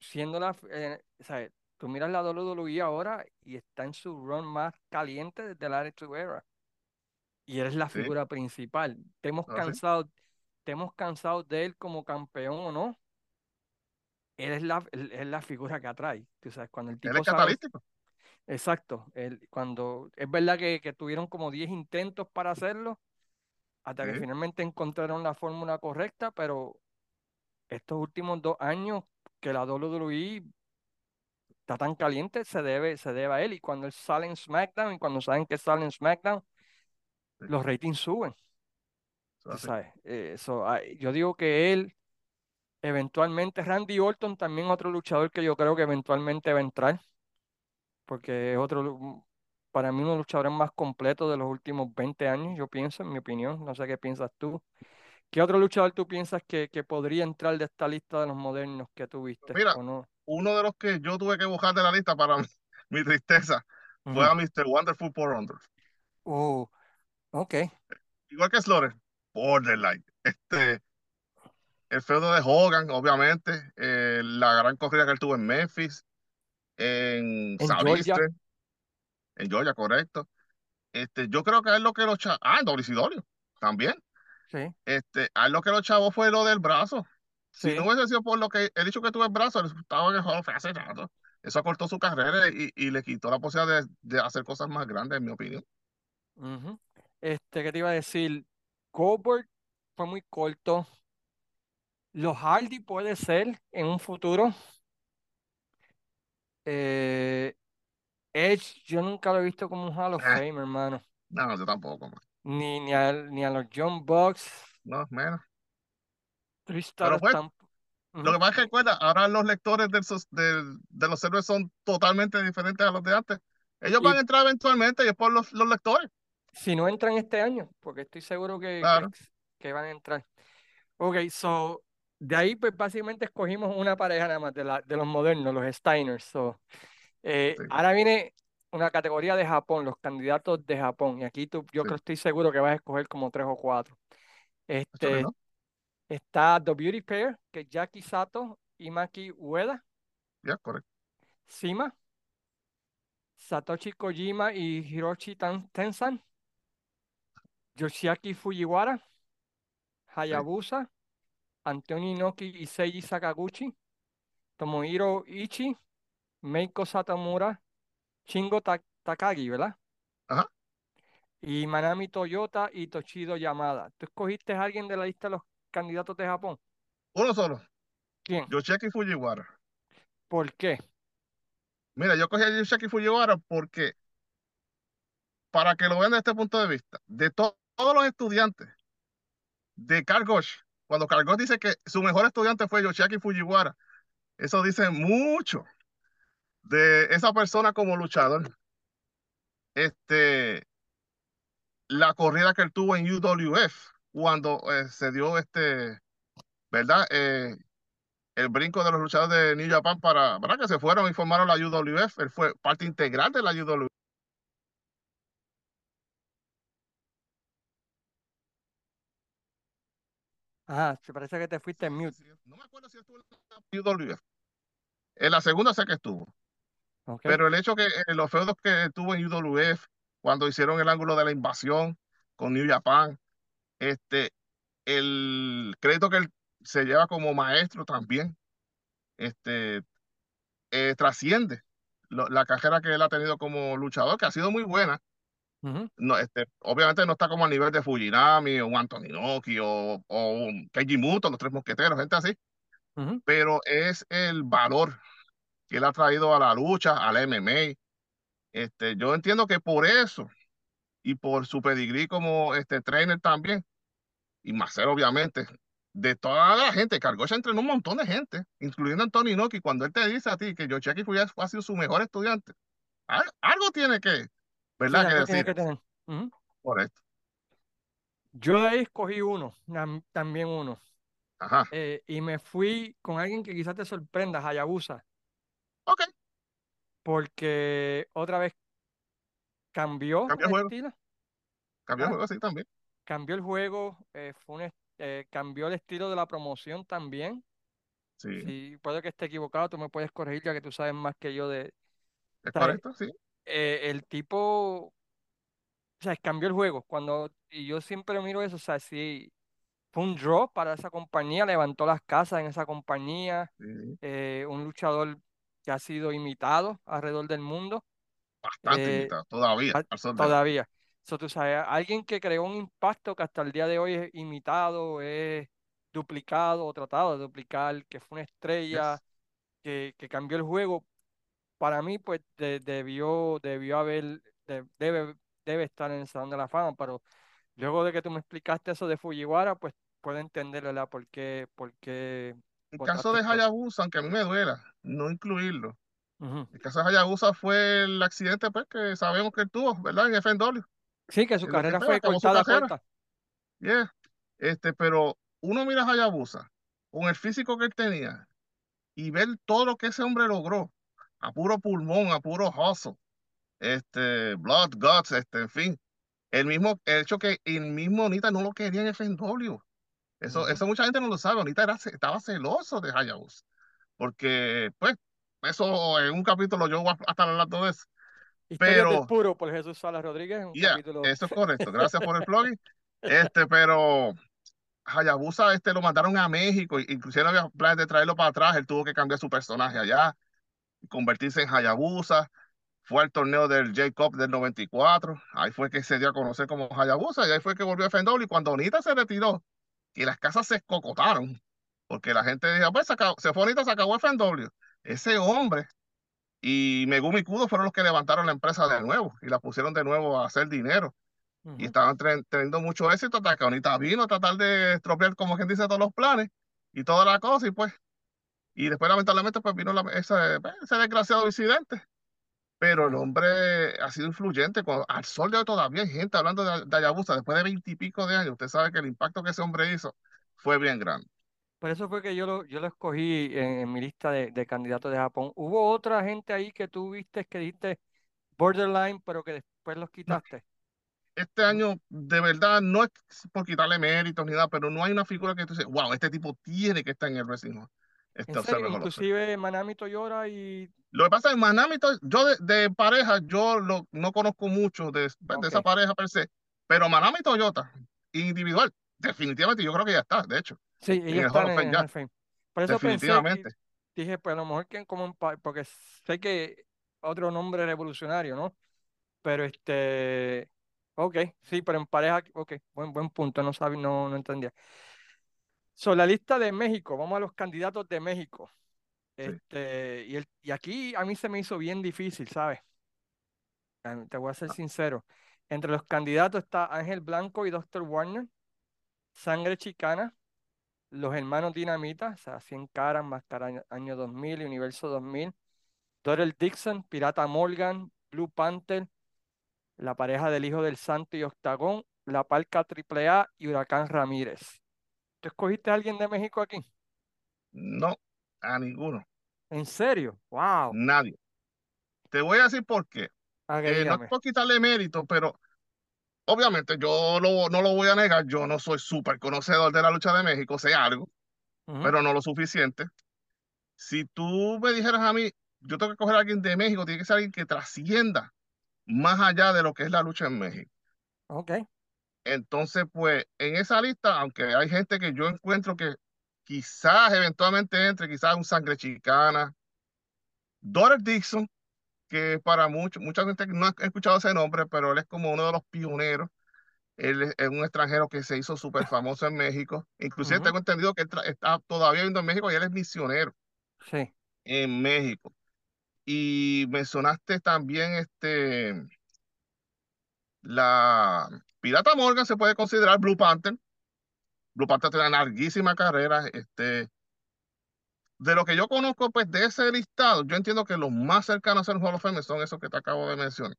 siendo la, eh, sea, tú miras la WWE ahora y está en su run más caliente desde la Attitude Era. Y él es la Sí, figura principal. Te hemos ahora sí. cansado, te hemos cansado de él como campeón o no. Él es la, él es la figura que atrae. Tú sabes, cuando el Él es tipo sabe, catalítico. exacto, él, cuando es verdad que, que tuvieron como 10 intentos para hacerlo, hasta que finalmente encontraron la fórmula correcta, pero estos últimos dos años que la WWE está tan caliente, se debe, se debe a él. Y cuando él sale en SmackDown y cuando saben que sale en SmackDown, sí, los ratings suben. eso sabes, Eh, so, yo digo que él, eventualmente, Randy Orton, también otro luchador que yo creo que eventualmente va a entrar, porque es otro, para mí, uno de los luchadores más completos de los últimos 20 años, yo pienso, en mi opinión. No sé qué piensas tú. ¿Qué otro luchador tú piensas que, que podría entrar de esta lista de los modernos que tuviste Mira, o no? uno de los que yo tuve que buscar de la lista para mi, mi tristeza fue a Mr. Wonderful por Under. Uh, ok. Igual que Slaughter, borderline. Este, el feudo de Hogan, obviamente, eh, la gran corrida que él tuvo en Memphis, en En Georgia. En Georgia, correcto. Este, yo creo que él lo que lo chavos, ah, en WCW, también. Sí, Este, a lo que lo chavos fue lo del brazo. Si no hubiese sido por lo que he dicho que tuve el brazo, él estaba en el Fame hace rato. Eso acortó su carrera y, y le quitó la posibilidad de, de hacer cosas más grandes, en mi opinión. Este, ¿qué te iba a decir? Goldberg fue muy corto. Los Hardy puede ser en un futuro. Eh, Edge, yo nunca lo he visto como un Hall of Eh, Fame, hermano. no, yo tampoco, man. Ni, ni, a, ni a los John Bucks. No, menos. Pero pues, tampoco. lo que pasa es que recuerda, ahora los lectores del, del- de los servers son totalmente diferentes a los de antes. Ellos van a entrar eventualmente y es por los, los lectores, si no entran este año, porque estoy seguro que, que van a entrar. Ok, so, de ahí pues básicamente escogimos una pareja nada más de, la, de los modernos, los Steiners. So, eh, Sí, ahora viene una categoría de Japón, los candidatos de Japón. Y aquí tú, yo sí. creo estoy seguro que vas a escoger como tres o cuatro. Este, ¿no? está The Beauty Pair, que es Jackie Sato y Maki Ueda, Ya, correcto. Sima, Satoshi Kojima y Hiroshi Tenzan, Yoshiaki Fujiwara, Sí. Hayabusa, Antonio Inoki y Seiji Sakaguchi, Tomohiro Ichi, Meiko Satomura, Shingo Ta- Takagi, ¿verdad? Ajá. Y Manami Toyota y Toshido Yamada. ¿Tú escogiste a alguien de la lista de los candidatos de Japón? Uno solo. ¿Quién? Yoshiki Fujiwara. ¿Por qué? Mira, yo cogí a Yoshiki Fujiwara porque, para que lo vean desde este punto de vista, de to- todos los estudiantes de Kargosh, cuando Kargosh dice que su mejor estudiante fue Yoshiaki Fujiwara, eso dice mucho de esa persona como luchador. Este, la corrida que él tuvo en UWF, cuando eh, se dio este, ¿verdad? Eh, el brinco de los luchadores de New Japan para, ¿verdad? Que se fueron y formaron la UWF. Él fue parte integral de la UWF. Ajá, se parece que te fuiste en mute. No me acuerdo si estuvo en la UWF. En la segunda sé que estuvo. ¿Ok? Pero el hecho que eh, los feudos que tuvo en UWF, cuando hicieron el ángulo de la invasión con New Japan, este, el crédito que él se lleva como maestro también, este, eh, trasciende lo- la carrera que él ha tenido como luchador, que ha sido muy buena. Ujú, No, este, obviamente no está como a nivel de Fujinami o Anthony Inoki o, o Keiji Muto, los tres mosqueteros, gente así, ujú. pero es el valor que él ha traído a la lucha, al MMA. Este, yo entiendo que por eso y por su pedigrí como este trainer también, y Macer obviamente, de toda la gente, Cargocha entrenó un montón de gente, incluyendo a Anthony Inoki, cuando él te dice a ti que Yoshiaki Fujiwara ha sido su mejor estudiante, al- algo tiene que, Sí, ¿verdad? Que algo tiene decir que tener. Por esto. Yo de ahí escogí uno, también uno. Ajá, Eh, y me fui con alguien que quizás te sorprenda, Hayabusa, ok, porque otra vez cambió cambió el juego, estilo, cambió el juego así también, Cambió el juego, eh, fue un eh, cambió el estilo de la promoción también. sí, Si puede que esté equivocado, tú me puedes corregir ya que tú sabes más que yo de... es correcto, sí, eh, el tipo, o sea, cambió el juego. Cuando, y yo siempre miro eso, o sea, si fue un draw para esa compañía, levantó las casas en esa compañía, sí, eh, un luchador que ha sido imitado alrededor del mundo, bastante eh, invitado, todavía, todavía. So, tú sabes, alguien que creó un impacto que hasta el día de hoy es imitado, es duplicado o tratado de duplicar, que fue una estrella, yes. que, que cambió el juego, para mí, pues de- debió, debió haber, de- debe, debe estar en el Salón de la Fama, pero luego de que tú me explicaste eso de Fujiwara, pues puedo entender, ¿verdad? ¿Por qué, por qué El caso de. Hayabusa, aunque a mí me duela no incluirlo, Ujú. el caso de Hayabusa fue el accidente pues, que sabemos que él tuvo, ¿verdad? En FNW, Sí, que su en lo que carrera fue acabó su cortada, carrera, corta. yeah. Este, pero uno mira a Hayabusa con el físico que él tenía y ver todo lo que ese hombre logró, a puro pulmón, a puro hustle, este, blood, guts, este, en fin, el mismo el hecho que el mismo Nita no lo quería en FNW. Eso, eso mucha gente no lo sabe. Ahorita era, estaba celoso de Hayabusa, porque, pues, eso en un capítulo yo voy a estar hablando de eso. Historias del Pero, puro por Jesús Salas Rodríguez, un capítulo. eso es correcto. Gracias por el plugin. Este, pero Hayabusa este, lo mandaron a México, inclusive había planes de traerlo para atrás. Él tuvo que cambiar su personaje allá, convertirse en Hayabusa. Fue al torneo del J-Cup del 94. Ahí fue que se dio a conocer como Hayabusa y ahí fue que volvió a FNW. Y cuando Onita se retiró y las casas se escocotaron, porque la gente dijo, pues se, fue Onita, se acabó FNW. Ese hombre y Megumi Kudo fueron los que levantaron la empresa de nuevo y la pusieron de nuevo a hacer dinero. Y estaban teniendo mucho éxito hasta que Onita vino a tratar de estropear, como quien dice, todos los planes y toda la cosa. Y pues, y después lamentablemente pues vino la- ese, ese desgraciado incidente pero el hombre ha sido influyente. Cuando, al sol de hoy todavía hay gente hablando de, de Hayabusa después de veintipico de años. Usted sabe que el impacto que ese hombre hizo fue bien grande. Por eso fue que yo lo, yo lo escogí en, en mi lista de, de candidatos de Japón. ¿Hubo otra gente ahí que tú viste que dijiste borderline, pero que después los quitaste? este año, de verdad, no es por quitarle méritos ni nada, pero no hay una figura que tú dices, wow, este tipo tiene que estar en el Wrestling Hall, este serio, Observer Hall of Fame". inclusive Manami Toyora y... Lo que pasa es que Manami, to- yo de, de pareja, yo lo, no conozco mucho de, pues, de esa pareja per se, pero Manami Toyota, individual, definitivamente yo creo que ya está, de hecho, Sí, ellos están en el Fame. Por eso pensé definitivamente. dije, pues a lo mejor que como porque sé que otro nombre revolucionario, ¿no? Pero este, ok, sí, pero en pareja, ok, buen, buen punto, no sabía, no, no entendía. Sobre la lista de México, vamos a los candidatos de México. Sí. Este, y, el, y aquí a mí se me hizo bien difícil, ¿sabes? Ah, Te voy a ser sincero. Entre los candidatos está Ángel Blanco y Dr. Warner, Sangre Chicana, Los Hermanos Dinamita, o sea, 100 caras, Máscara año, año 2000 y Universo 2000, Dorel Dixon, Pirata Morgan, Blue Panther, La Pareja del Hijo del Santo y Octagón, La Palca Triple A y Huracán Ramírez. ¿Tú escogiste a alguien de México aquí? No, a ninguno, ¿En serio? ¡Wow! nadie. Te voy a decir por qué. Ah, Eh, no es por quitarle mérito, pero obviamente yo lo- no lo voy a negar. Yo no soy súper conocedor de la lucha de México, sé algo, pero no lo suficiente. Si tú me dijeras a mí, yo tengo que coger a alguien de México, tiene que ser alguien que trascienda más allá de lo que es la lucha en México. Ok. Entonces, pues en esa lista, aunque hay gente que yo encuentro que quizás eventualmente entre, quizás un sangre chicana, Doris Dixon, que para muchos, mucha gente no ha escuchado ese nombre, pero él es como uno de los pioneros. Él es, un extranjero que se hizo súper famoso en México. Inclusive tengo entendido que él está todavía viviendo en México y él es misionero Sí. en México. Y mencionaste también este, la Pirata Morgan, se puede considerar Blue Panther. Blue Panther tiene una larguísima carrera. Este, de lo que yo conozco, pues de ese listado, yo entiendo que los más cercanos a ser un Hall of Fame son esos que te acabo de mencionar.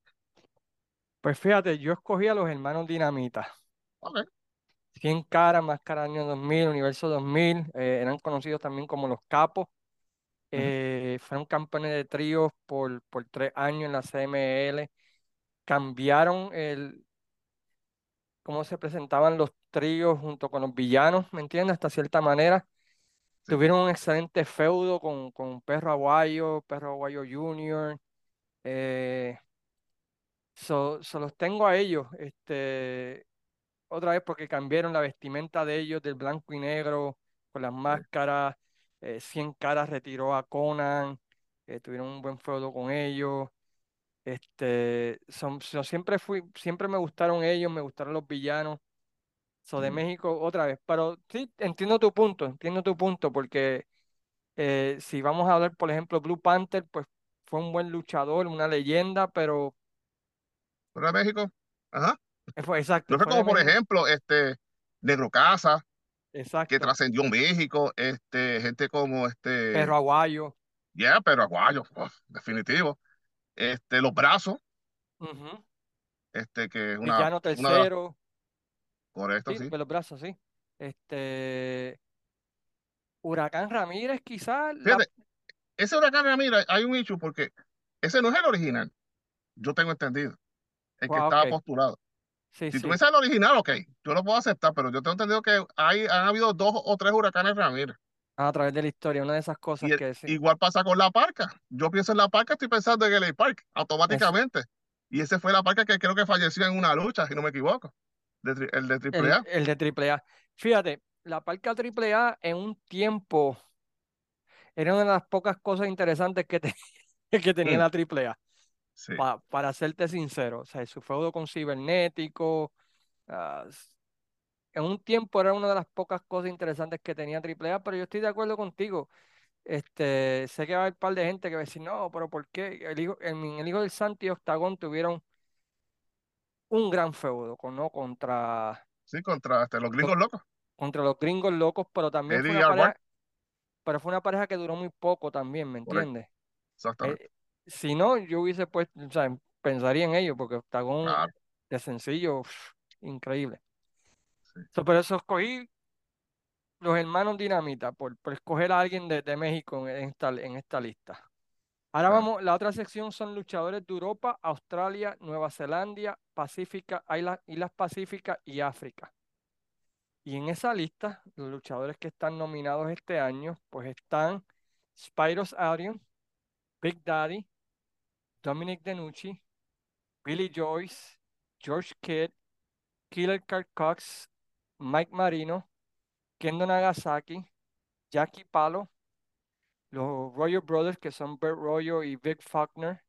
Pues fíjate, yo escogí a los hermanos Dinamita. Ok. 100 caras, Máscara año 2000, Universo 2000, eh, eran conocidos también como los Capos. Eh, fueron campeones de tríos por, por tres años en la CML. Cambiaron el, cómo se presentaban los tríos junto con los villanos, ¿me entiendes? Hasta cierta manera. Sí. Tuvieron un excelente feudo con, con Perro Aguayo, Perro Aguayo Jr. Eh, so, so los tengo a ellos. Este, otra vez porque cambiaron la vestimenta de ellos del blanco y negro con las máscaras. eh, 100 caras retiró a Conan, eh, tuvieron un buen feudo con ellos. Este, son, so siempre fui, siempre me gustaron ellos, me gustaron los villanos. So de. México otra vez. Pero sí, entiendo tu punto, entiendo tu punto, porque eh, si vamos a hablar, por ejemplo, Blue Panther, pues fue un buen luchador, una leyenda, pero Pero de México, ajá. eh, fue exacto, No fue como, por ejemplo, este Negro Casa, que exacto. trascendió México, este, gente como este, Perro Aguayo. ya, pero Aguayo, uf, definitivo. Este, Los Brazos, este, que es una, Villano una tercero, correcto, sí, sí. de los brazos, sí. Este, Huracán Ramírez, quizás, la... Ese huracán Ramírez, hay un hecho porque ese no es el original, yo tengo entendido, el que estaba postulado. sí, Si tú sí. dices el original, ok, yo lo puedo aceptar, pero yo tengo entendido que hay, han habido dos o tres huracanes Ramírez. A través de la historia, una de esas cosas Y que sí. igual pasa con la parca. Yo pienso en la parca, estoy pensando en el Park, Es, automáticamente. Y ese fue la parca que creo que falleció en una lucha, si no me equivoco. De el de el, AAA. el de AAA. Fíjate, la parca AAA en un tiempo era una de las pocas cosas interesantes que, te- que tenía Mm, la AAA, sí, pa- para serte sincero. O sea, su feudo con Cibernético, ah, en un tiempo era una de las pocas cosas interesantes que tenía AAA, pero yo estoy de acuerdo contigo. Este, sé que va a haber un par de gente que va a decir, no, pero ¿por qué? El hijo, el, el hijo del Santi y Octagón tuvieron un gran feudo ¿no? contra, sí, contra este, los gringos locos. contra los gringos locos, pero también fue Eddie una pareja, pero fue una pareja que duró muy poco también, ¿me entiendes? exactamente. Eh, si no, yo hubiese puesto, o sea, pensaría en ello, porque Octagón Claro, de sencillo, increíble. sí, So, por eso escogí los hermanos Dinamita, por, por escoger a alguien de, de México en esta, en esta lista. Ahora claro. vamos, la otra sección son luchadores de Europa, Australia, Nueva Zelanda, Pacífica, Islas, Islas Pacíficas y África. Y en esa lista, los luchadores que están nominados este año, pues están Spyros Arion, Big Daddy, Dominic DeNucci, Billy Joyce, George Kidd, Killer Carl Cox, Mike Marino, Kendo Nagasaki, Jackie Palo, los Royo Brothers, que son Bert Royo y Vic Faulkner,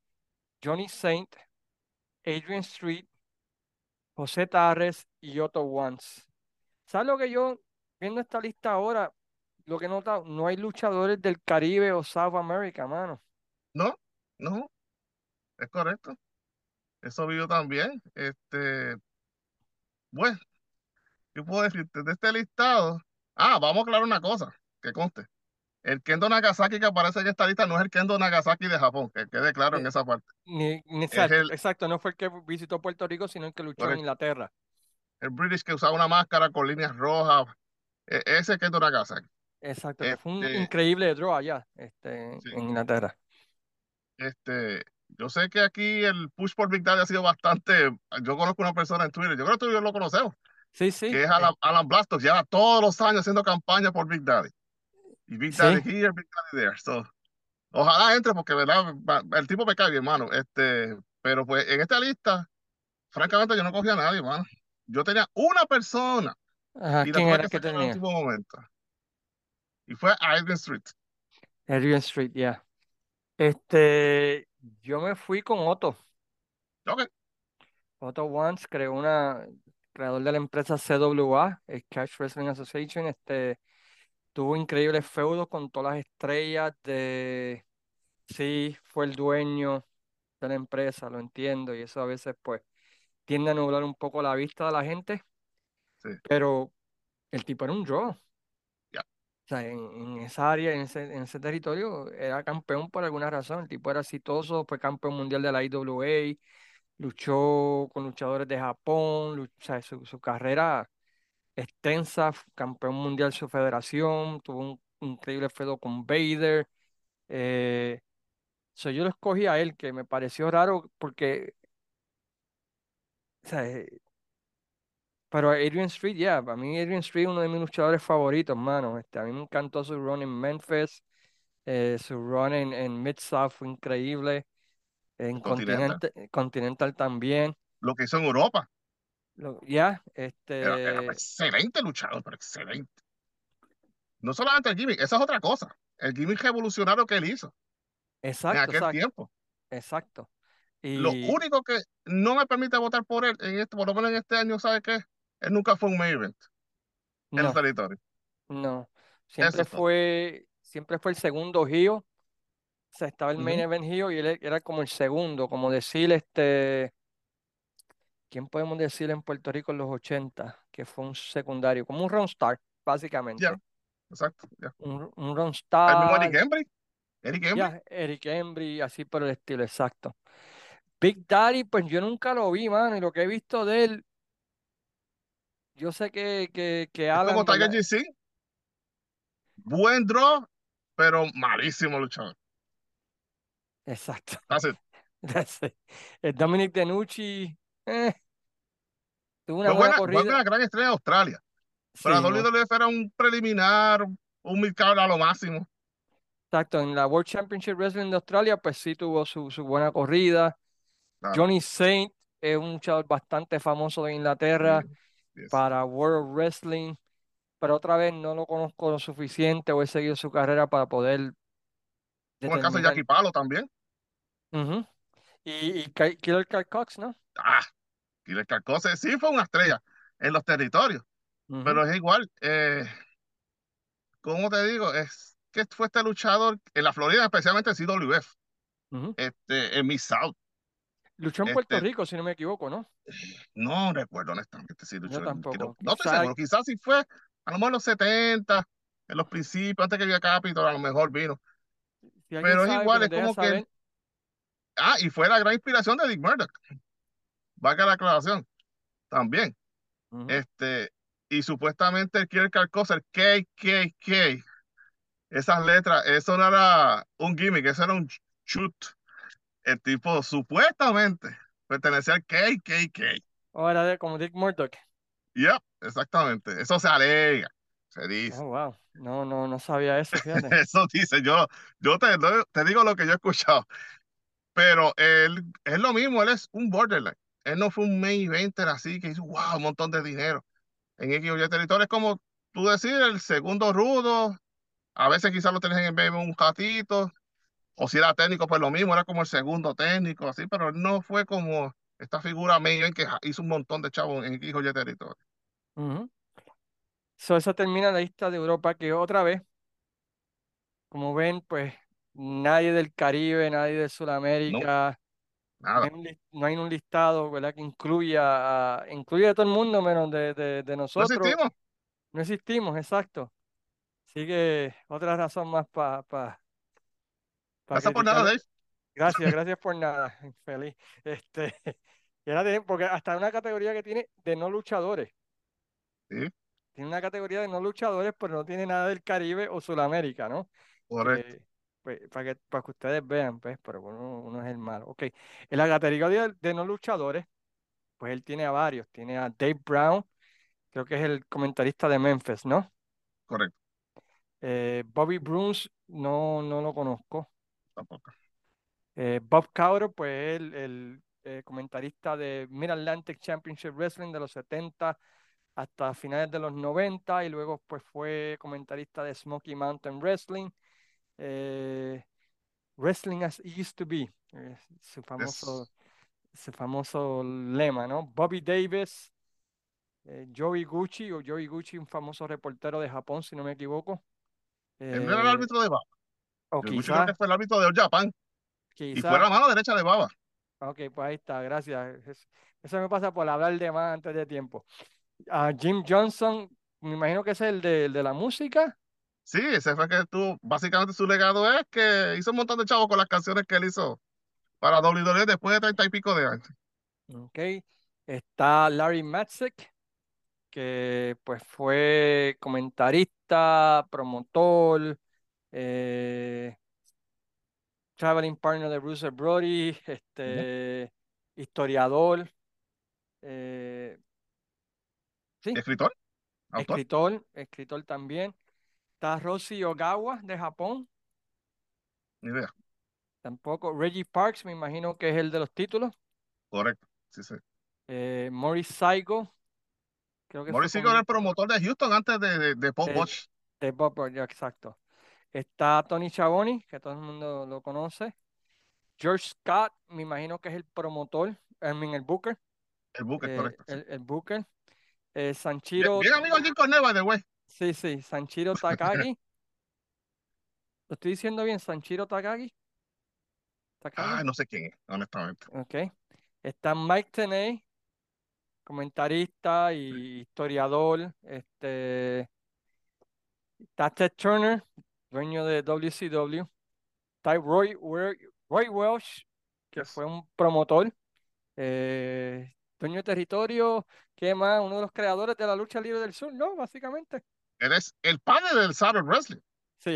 Johnny Saint, Adrian Street, José Tarres y Otto Once. ¿Sabes lo que yo, viendo esta lista ahora, lo que he notado, no hay luchadores del Caribe o South America, mano. No, no, es correcto. Eso vivo también. Este, bueno, ¿qué puedo decirte? De este listado. Ah, vamos a aclarar una cosa, que conste. El Kendo Nagasaki que aparece en esta lista no es el Kendo Nagasaki de Japón, que quede claro en Eh, esa parte. ni, ni- Es exacto, el, exacto, no fue el que visitó Puerto Rico, sino el que luchó en Inglaterra. el British que usaba una máscara con líneas rojas. E- ese Kendo Nagasaki. Exacto, que fue un Este, increíble draw allá, este, sí, en Inglaterra. este, yo sé que aquí el push por Big Daddy ha sido bastante. Yo conozco una persona en Twitter, yo creo que tú y yo lo conocemos, Sí, sí, que es eh, Alan, Alan Blastock, lleva todos los años haciendo campaña por Big Daddy. Y Big Daddy sí, here, Big Daddy there. So, ojalá entre porque, ¿verdad? El tipo me cae bien, hermano. Este, pero pues en esta lista, francamente, yo no cogía a nadie, hermano. Yo tenía una persona Ajá, y ¿quién era que sacar en el tenía? último momento. Y fue Adrian Street. Adrian Street, ya. Este, yo me fui con Otto. Ok, Otto Once creó una, creador de la empresa CWA, Catch Wrestling Association, este, tuvo increíbles feudos con todas las estrellas de, sí, fue el dueño de la empresa, lo entiendo, y eso a veces pues tiende a nublar un poco la vista de la gente, sí, pero el tipo era un ya. O sea, en, en esa área, en ese, en ese territorio, era campeón por alguna razón. El tipo era exitoso, fue campeón mundial de la IWA, luchó con luchadores de Japón, o sea, su, su carrera extensa, campeón mundial de su federación, tuvo un increíble feudo con Vader. Eh, so, yo lo escogí a él, que me pareció raro porque, o sea, eh, pero Adrian Street, ya, para mí Adrian Street es uno de mis luchadores favoritos, mano. Este, a mí me encantó su run en Memphis, eh, su run en, en Mid-South fue increíble, en Continental. Continental, Continental también. Lo que hizo en Europa. Lo- Ya, Era, era este, excelente luchador, pero excelente. No solamente el gimmick, esa es otra cosa. El gimmick revolucionario que él hizo en exacto, aquel exacto, tiempo. exacto. Lo Y único que no me permite votar por él, en este, por lo menos en este año, ¿sabe qué? Él nunca fue un main event en el no, territorio. no, Eso siempre todo. fue, siempre fue el segundo heel, o sea, estaba el main event heel y él era como el segundo, como decir, este, ¿quién podemos decir en Puerto Rico en los 80? Que fue un secundario, como un round star, Ya, básicamente. exacto. ya. Un, un round El mismo Eric Embry. Eric Embry. Eric Embry, así por el estilo, exacto. Big Daddy, pues yo nunca lo vi, mano, y lo que he visto de él, yo sé que, que, que Es como Alan, Tiger. Buen draw, pero malísimo luchador. Exacto. That's it. That's it. Dominic DeNucci, eh, Tuvo una buena buena, fue corrida. una gran estrella de Australia. Sí, Pero ¿no? WWF era un preliminar, un midcard a lo máximo. Exacto, en la World Championship Wrestling de Australia, pues sí tuvo su, su buena corrida. Claro. Johnny Saint es un luchador bastante famoso de Inglaterra Sí, para World Wrestling, pero otra vez no lo conozco lo suficiente o he seguido su carrera para poder Como el caso de. Jackie Palo también. Ujú. Y, y Ki- Killer Cox, ¿no? Ah, Killer Carcose sí fue una estrella en los territorios, pero es igual. Eh, ¿cómo te digo? Es que fue este luchador en la Florida, especialmente en CWF, este, en Miss South. Luchó en Puerto Este, Rico, si no me equivoco, ¿no? no recuerdo honestamente si Yo luchó. en- tampoco. creo- no estoy seguro, quizás sí fue a lo mejor en los 70, en los principios, antes que había Capitol, a lo mejor vino. si Pero es igual, es como que. Ah, y fue la gran inspiración de Dick Murdoch. Valga la aclaración, también. Ujú. Este, y supuestamente el Killer Carcosa, el KKK, esas letras, eso no era un gimmick, eso era un shoot. El tipo supuestamente pertenecía al KKK. Ahora de como Dick Murdoch. Yep, exactamente. Eso se alega, se dice. Oh, wow. No, no, no sabía eso, fíjate. Eso dice, yo, yo te, te digo lo que yo he escuchado. Pero él es lo mismo, él es un borderline. Él no fue un main eventer así que hizo, wow, un montón de dinero. En XY territorio es como tú decir, el segundo rudo. A veces quizás lo tenés en el BM un ratito. O si era técnico, pues lo mismo, era como el segundo técnico, así, pero él no fue como esta figura main event que hizo un montón de chavos en XY territorio. Ujú. So, esa termina la lista de Europa, que otra vez, como ven, pues nadie del Caribe, nadie de No, No hay un, lis- no hay un listado, ¿verdad? Que incluya, a- incluya a todo el mundo menos de, de, de No nosotros. existimos. No existimos, exacto. Así que otra razón más para pa, pa Gracias por nada. Dave. Gracias, gracias por nada, feliz. Este, y ahora porque hasta una categoría que tiene de no luchadores. Sí, Tiene una categoría de no luchadores, pero no tiene nada del Caribe o Sudamérica, ¿no? correcto. Que, pues, para que, para que ustedes vean, pues, pero uno, uno es el malo. Ok, en la categoría de no luchadores, pues él tiene a varios. Tiene a Dave Brown, creo que es el comentarista de Memphis, ¿no? Correcto. Eh, Bobby Bruce, no, no lo conozco. Tampoco. Eh, Bob Cowder, pues el, el eh, comentarista de Mid Atlantic Championship Wrestling de los 70 hasta finales de los 90 y luego pues fue comentarista de Smoky Mountain Wrestling, Wrestling as it used to be, eh, su famoso, su famoso lema, ¿no? Bobby Davis, eh, Joey Gucci o Joey Gucci, un famoso reportero de Japón, si no me equivoco. él no era el Eh, árbitro de Baba. o que fue el árbitro de All Japan. Y fue la mano derecha de Baba. ok, pues ahí está, gracias. Es- Eso me pasa por hablar de más antes de tiempo. A Jim Johnson, me imagino que es el de, el de la música. Sí, ese fue que tú, básicamente su legado es que hizo un montón de chavos con las canciones que él hizo para WWE después de treinta y pico de años. Ok. Está Larry Matzek, que pues fue comentarista, promotor, eh, traveling partner de Bruce Brody, este, historiador, eh, sí, Escritor, autor, escritor, escritor también. Está Roshi Ogawa de Japón, ni idea. tampoco. Reggie Parks, me imagino que es el de los títulos. Correcto. Sí, sí. Eh, Morris Saigo, creo que Morris Siegel era el promotor de Houston antes de, de, de Pop de, Watch. de Bob Roger, exacto. Está Tony Schiavone, que todo el mundo lo conoce. George Scott, me imagino que es el promotor, I mean, el Booker, El Booker, eh, correcto. el, el Booker. Eh, Sanchiro, bien amigo Jim by the way. Sí, sí, Sanchiro Takagi. ¿Lo estoy diciendo bien? Sanchiro Takagi. Takagi. Ay, no sé quién es, honestamente. Ok. Está Mike Tenay, comentarista y historiador. Este, está Ted Turner, dueño de WCW. Está Roy, Welsh, que Yes. fue un promotor. eh, dueño de territorio, ¿qué más? Uno de los creadores de la lucha libre del sur, ¿no? Básicamente. Eres el padre del Saturday Wrestling. Sí,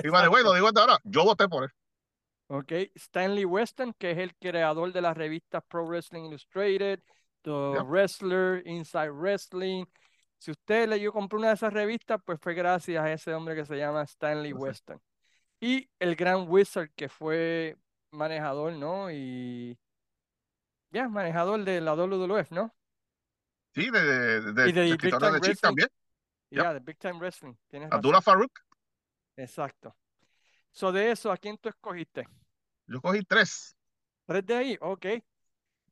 Y exacto. lo digo hasta ahora, yo voté por él. Ok, Stanley Weston, que es el creador de las revistas Pro Wrestling Illustrated, The. Wrestler, Inside Wrestling. Si usted leyó, compró una de esas revistas, pues fue gracias a ese hombre que se llama Stanley sé. Weston. Y el Gran Wizard, que fue manejador, ¿no? Y ya, manejador de la WWF, ¿no? Sí, de, de, de, Y de de de Chic también. Ya, de Big Time Wrestling. Tienes razón. Abdullah Farouk. Exacto. So, de eso, ¿a quién tú escogiste? Yo cogí tres. ¿Tres de ahí? Ok.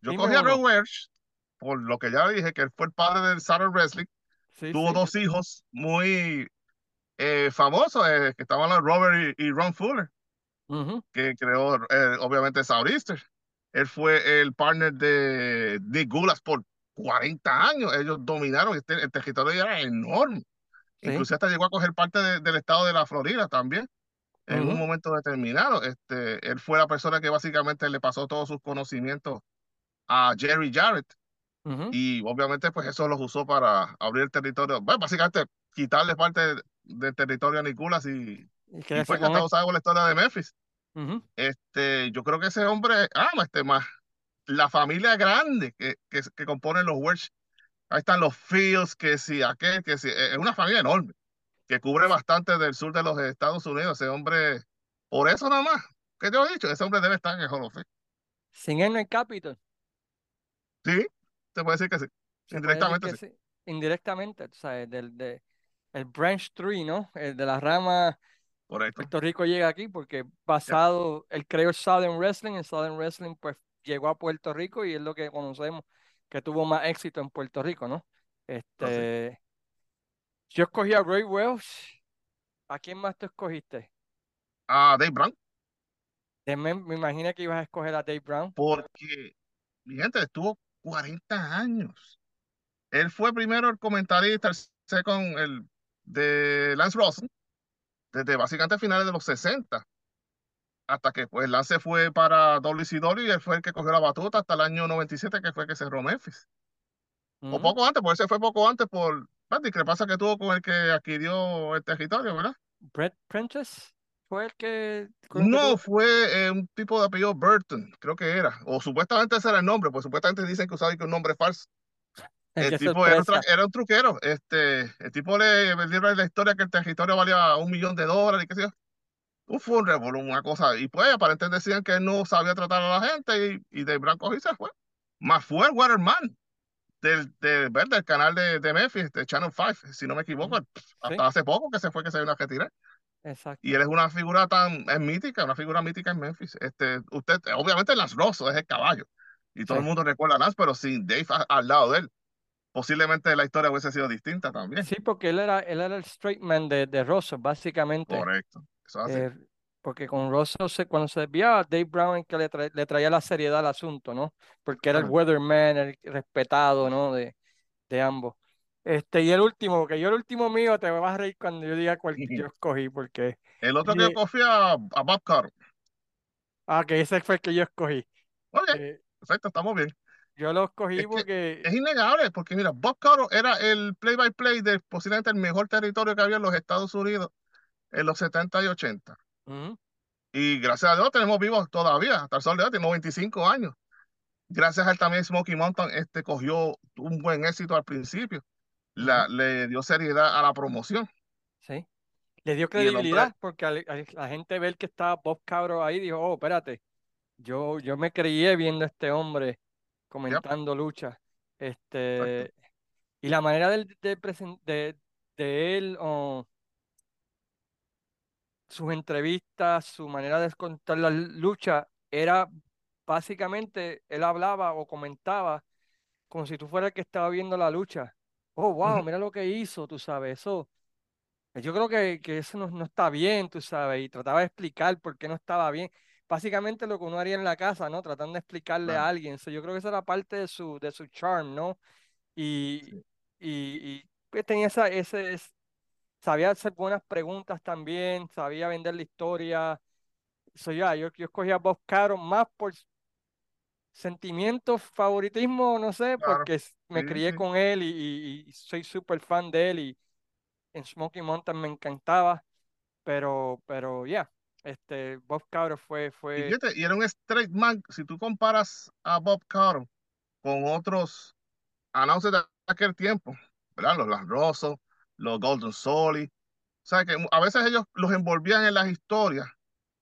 Yo Dime cogí a uno. Roy Welch, por lo que ya dije, que él fue el padre del Saturday Wrestling. Sí, Tuvo sí. dos hijos muy eh, famosos, eh, que estaban los Robert y, y Ron Fuller, que creó eh, obviamente Southeastern. Él fue el partner de Nick Gulas por 40 años. Ellos dominaron, este, el territorio era enorme. Incluso hasta llegó a coger parte de- del estado de la Florida también, en un momento determinado. Este, él fue la persona que básicamente le pasó todos sus conocimientos a Jerry Jarrett. Y obviamente pues eso los usó para abrir el territorio, bueno, básicamente quitarle parte del territorio a Nicolas y, Y y pues con hasta usado la historia de Memphis. Este, yo creo que ese hombre ama este más la familia grande que, que, que componen los Welsh. Ahí están los Fields, que si aquel, que si, es una familia enorme, que cubre bastante del sur de los Estados Unidos. Ese hombre, por eso nada más, que yo he dicho, ese hombre debe estar en el Hall of Fame. Sin él no hay Capitol. Sí, se puede decir que sí, Se indirectamente que sí, sí. Indirectamente, tú sabes, del de, el branch tree, ¿no? El de la rama correcto. Puerto Rico llega aquí porque basado, él creó el Southern Wrestling, el Southern Wrestling pues llegó a Puerto Rico y es lo que conocemos que tuvo más éxito en Puerto Rico, ¿no? Este, yo escogí a Roy Welsh. ¿A quién más tú escogiste? A Dave Brown. Mem- me imagino que ibas a escoger a Dave Brown. porque mi gente estuvo 40 años. Él fue primero el comentarista, el second, el de Lance Rosen, desde básicamente finales de los 60, hasta que pues Lance fue para WCW y él fue el que cogió la batuta hasta el año 97, que fue que cerró Memphis. O poco antes, porque ese fue poco antes por la discrepancia que tuvo con el que adquirió el territorio, ¿verdad? Brett Prentice fue el que, No, fue eh, un tipo de apellido Burton, creo que era. O supuestamente ese era el nombre, pues supuestamente dicen que usaba que un nombre falso. el tipo era era un truquero. Este, el tipo le vendieron la historia que el territorio valía un millón de dólares y qué sé yo. Un fue un revolú, una cosa. Y pues aparentemente decían que él no sabía tratar a la gente y, y de Branco y se fue. Más fue el waterman del, del, del canal de, de Memphis, de Channel 5, si no me equivoco. Hasta hace poco que se fue que se vino a retirar. exacto. Y él es una figura tan, es mítica, una figura mítica en Memphis. Este, usted, obviamente Lance Rosso es el caballo. Y todo el mundo recuerda a Lance, pero sin Dave a- al lado de él posiblemente la historia hubiese sido distinta también. Sí, porque él era, él era el straight man de, de Rosso, básicamente. Correcto. Eso. Eh, porque con se, cuando se desviaba, Dave Brown que le, tra- le traía la seriedad al asunto, ¿no? Porque era el weatherman, el respetado, ¿no? De, de ambos. Este, y el último, que yo el último mío te vas a reír cuando yo diga cuál yo escogí, porque El otro que yo cogí a, a Bob Carter. ah, que ese fue el que yo escogí. Bien, Eh, perfecto, estamos bien. yo lo escogí Es que porque, es innegable, porque mira, Bob Carter era el play-by-play de posiblemente el mejor territorio que había en los Estados Unidos en los 70 y 80. ujú, Y gracias a Dios tenemos vivos todavía, hasta el sol de hoy, tenemos 25 años. Gracias a él también Smoky Mountain este, cogió un buen éxito al principio. La, le dio seriedad a la promoción. sí. Le dio hombre, credibilidad porque al- al- la gente ver que estaba Bob Cabro ahí, dijo, oh, espérate, yo, yo me creí viendo a este hombre yep, comentando lucha. exacto. Este, y la manera de, de, de él, oh, sus entrevistas, su manera de contar la lucha, era básicamente, él hablaba o comentaba como si tú fueras el que estaba viendo la lucha. Oh, wow, mira lo que hizo, tú sabes, eso. Yo creo que, que eso no, no está bien, tú sabes, y trataba de explicar por qué no estaba bien. Básicamente lo que uno haría en la casa, ¿no? Tratando de explicarle a alguien. So, yo creo que esa era parte de su, de su charm, ¿no? Y, sí. y, y pues, tenía esa, ese, es- sabía hacer buenas preguntas también, sabía vender la historia. So, ya, yo, yo escogí a Bob Caro más por sentimiento, favoritismo, no sé, Claro, porque me sí, crié sí. con él y, y- y soy súper fan de él y en Smoky Mountain me encantaba, pero, pero ya, este, Bob Caro fue, Y fue, fíjate, y era un straight man. Si tú comparas a Bob Carter con otros announcers de aquel tiempo, ¿verdad? Los Lanrosos, los Golden Soli. O sea, que a veces ellos los envolvían en las historias